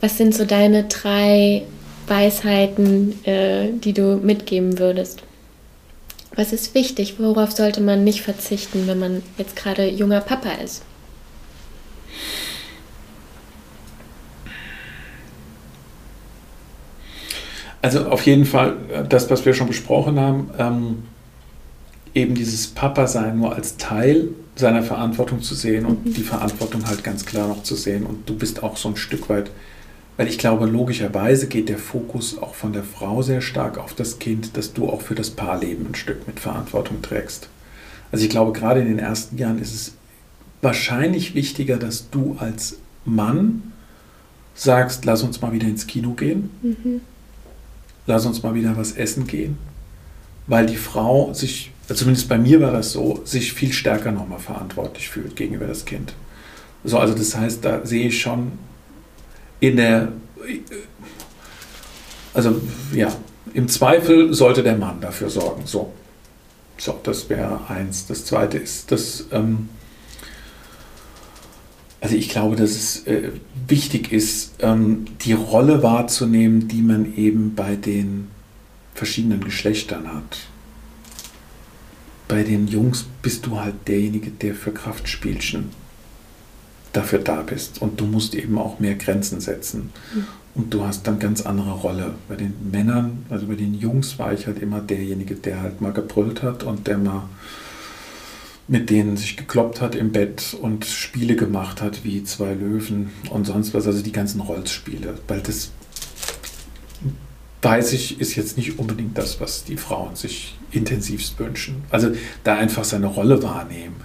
Was sind so deine drei Weisheiten, äh, die du mitgeben würdest? Was ist wichtig? Worauf sollte man nicht verzichten, wenn man jetzt gerade junger Papa ist? Also auf jeden Fall äh, das, was wir schon besprochen haben, ähm, eben dieses Papa-Sein nur als Teil seiner Verantwortung zu sehen und mhm. die Verantwortung halt ganz klar noch zu sehen. Und du bist auch so ein Stück weit, weil ich glaube, logischerweise geht der Fokus auch von der Frau sehr stark auf das Kind, dass du auch für das Paarleben ein Stück mit Verantwortung trägst. Also ich glaube, gerade in den ersten Jahren ist es wahrscheinlich wichtiger, dass du als Mann sagst, lass uns mal wieder ins Kino gehen. Mhm lass uns mal wieder was essen gehen. Weil die Frau sich, zumindest bei mir war das so, sich viel stärker nochmal verantwortlich fühlt gegenüber das Kind. So, also das heißt, da sehe ich schon in der, also ja, im Zweifel sollte der Mann dafür sorgen. So, so das wäre eins. Das zweite ist, dass ähm, also ich glaube, dass es äh, wichtig ist, ähm, die Rolle wahrzunehmen, die man eben bei den verschiedenen Geschlechtern hat. Bei den Jungs bist du halt derjenige, der für Kraftspielchen dafür da bist. Und du musst eben auch mehr Grenzen setzen. Mhm. Und du hast dann ganz andere Rolle. Bei den Männern, also bei den Jungs war ich halt immer derjenige, der halt mal gebrüllt hat und der mal mit denen sich gekloppt hat im Bett und Spiele gemacht hat wie zwei Löwen und sonst was, also die ganzen Rollenspiele, weil das weiß ich, ist jetzt nicht unbedingt das, was die Frauen sich intensivst wünschen. Also da einfach seine Rolle wahrnehmen.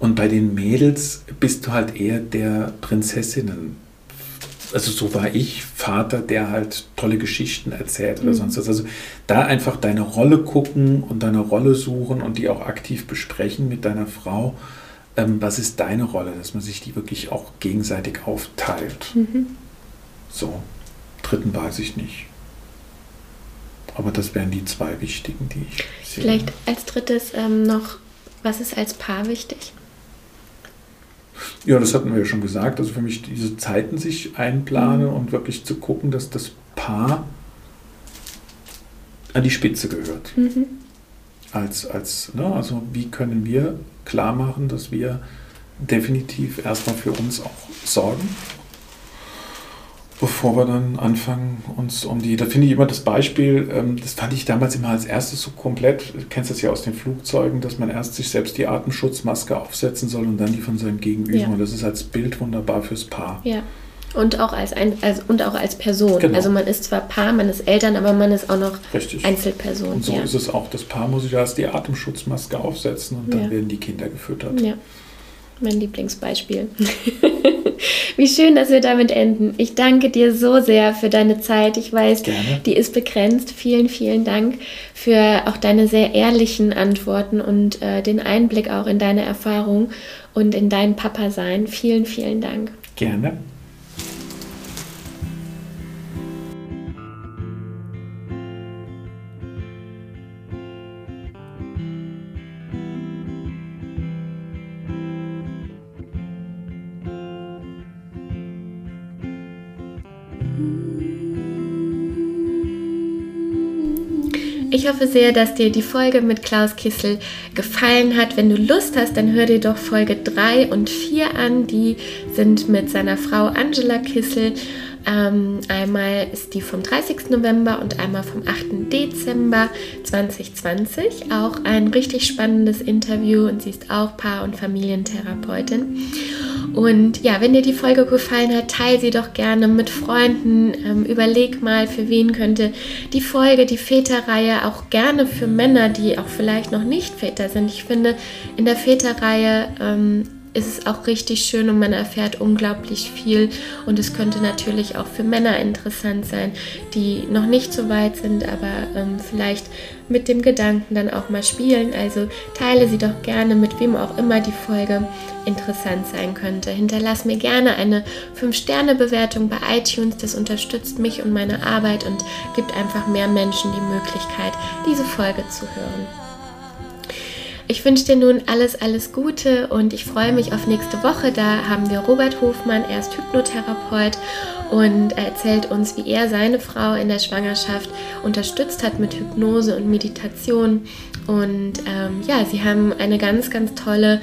Und bei den Mädels bist du halt eher der Prinzessinnen also so war ich Vater, der halt tolle Geschichten erzählt oder mhm. sonst was. Also da einfach deine Rolle gucken und deine Rolle suchen und die auch aktiv besprechen mit deiner Frau. Ähm, was ist deine Rolle, dass man sich die wirklich auch gegenseitig aufteilt. Mhm. So, dritten weiß ich nicht. Aber das wären die zwei wichtigen, die ich sehe. Vielleicht als drittes ähm, noch, was ist als Paar wichtig? Ja, das hatten wir ja schon gesagt. Also für mich diese Zeiten sich einplanen mhm. und wirklich zu gucken, dass das Paar an die Spitze gehört. Mhm. Als, als, ne, also wie können wir klar machen, dass wir definitiv erstmal für uns auch sorgen bevor wir dann anfangen, uns um die, da finde ich immer das Beispiel, ähm, das fand ich damals immer als erstes so komplett, du kennst das ja aus den Flugzeugen, dass man erst sich selbst die Atemschutzmaske aufsetzen soll und dann die von seinem Gegenüber. Ja. Und das ist als Bild wunderbar fürs Paar. Ja. Und auch als, ein, als, und auch als Person. Genau. Also man ist zwar Paar, man ist Eltern, aber man ist auch noch Richtig. Einzelperson. Und so ja. ist es auch. Das Paar muss sich erst die Atemschutzmaske aufsetzen und dann ja. werden die Kinder gefüttert. Ja mein Lieblingsbeispiel. *laughs* *laughs* Wie schön, dass wir damit enden. Ich danke dir so sehr für deine Zeit. Ich weiß, Gerne. die ist begrenzt. Vielen, vielen Dank für auch deine sehr ehrlichen Antworten und äh, den Einblick auch in deine Erfahrung und in dein Papa-Sein. Vielen, vielen Dank. Gerne. Ich hoffe sehr, dass dir die Folge mit Klaus Kissel gefallen hat. Wenn du Lust hast, dann hör dir doch Folge 3 und 4 an. Die sind mit seiner Frau Angela Kissel. Ähm, einmal ist die vom 30. November und einmal vom 8. Dezember 2020. Auch ein richtig spannendes Interview und sie ist auch Paar- und Familientherapeutin. Und ja, wenn dir die Folge gefallen hat, teile sie doch gerne mit Freunden. Ähm, überleg mal, für wen könnte die Folge, die Väterreihe auch gerne für Männer, die auch vielleicht noch nicht Väter sind. Ich finde, in der Väterreihe ähm, ist es auch richtig schön und man erfährt unglaublich viel. Und es könnte natürlich auch für Männer interessant sein, die noch nicht so weit sind, aber ähm, vielleicht mit dem Gedanken dann auch mal spielen. Also teile sie doch gerne mit wem auch immer die Folge interessant sein könnte. Hinterlass mir gerne eine 5-Sterne-Bewertung bei iTunes. Das unterstützt mich und meine Arbeit und gibt einfach mehr Menschen die Möglichkeit, diese Folge zu hören. Ich wünsche dir nun alles, alles Gute und ich freue mich auf nächste Woche. Da haben wir Robert Hofmann, er ist Hypnotherapeut und er erzählt uns, wie er seine Frau in der Schwangerschaft unterstützt hat mit Hypnose und Meditation. Und ähm, ja, sie haben eine ganz, ganz tolle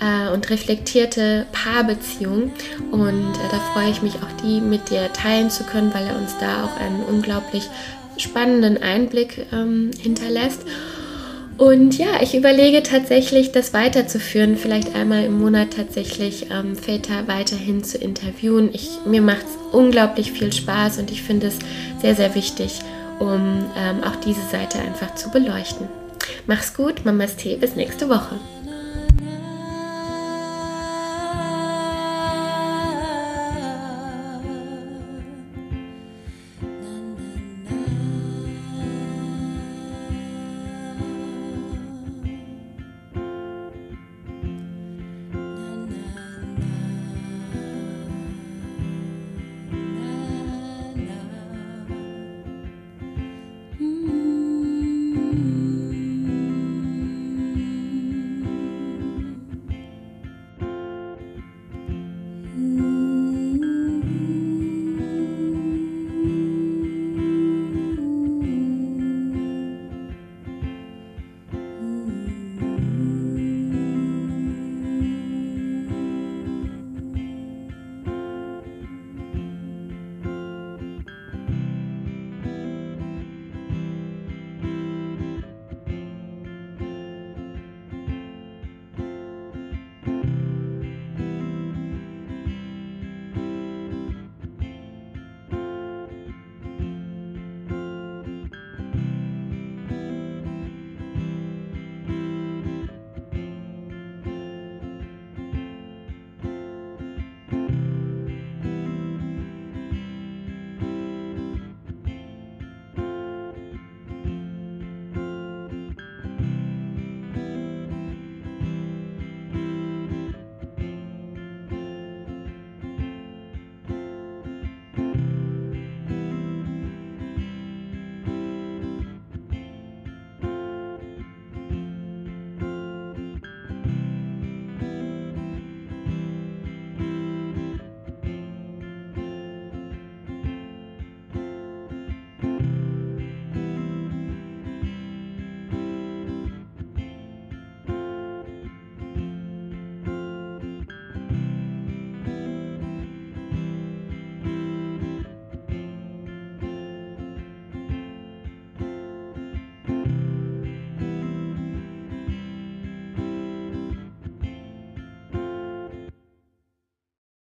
äh, und reflektierte Paarbeziehung. Und äh, da freue ich mich auch, die mit dir teilen zu können, weil er uns da auch einen unglaublich spannenden Einblick ähm, hinterlässt. Und ja, ich überlege tatsächlich, das weiterzuführen, vielleicht einmal im Monat tatsächlich ähm, Väter weiterhin zu interviewen. Ich, mir macht es unglaublich viel Spaß und ich finde es sehr, sehr wichtig, um ähm, auch diese Seite einfach zu beleuchten. Mach's gut, Mamas Tee, bis nächste Woche.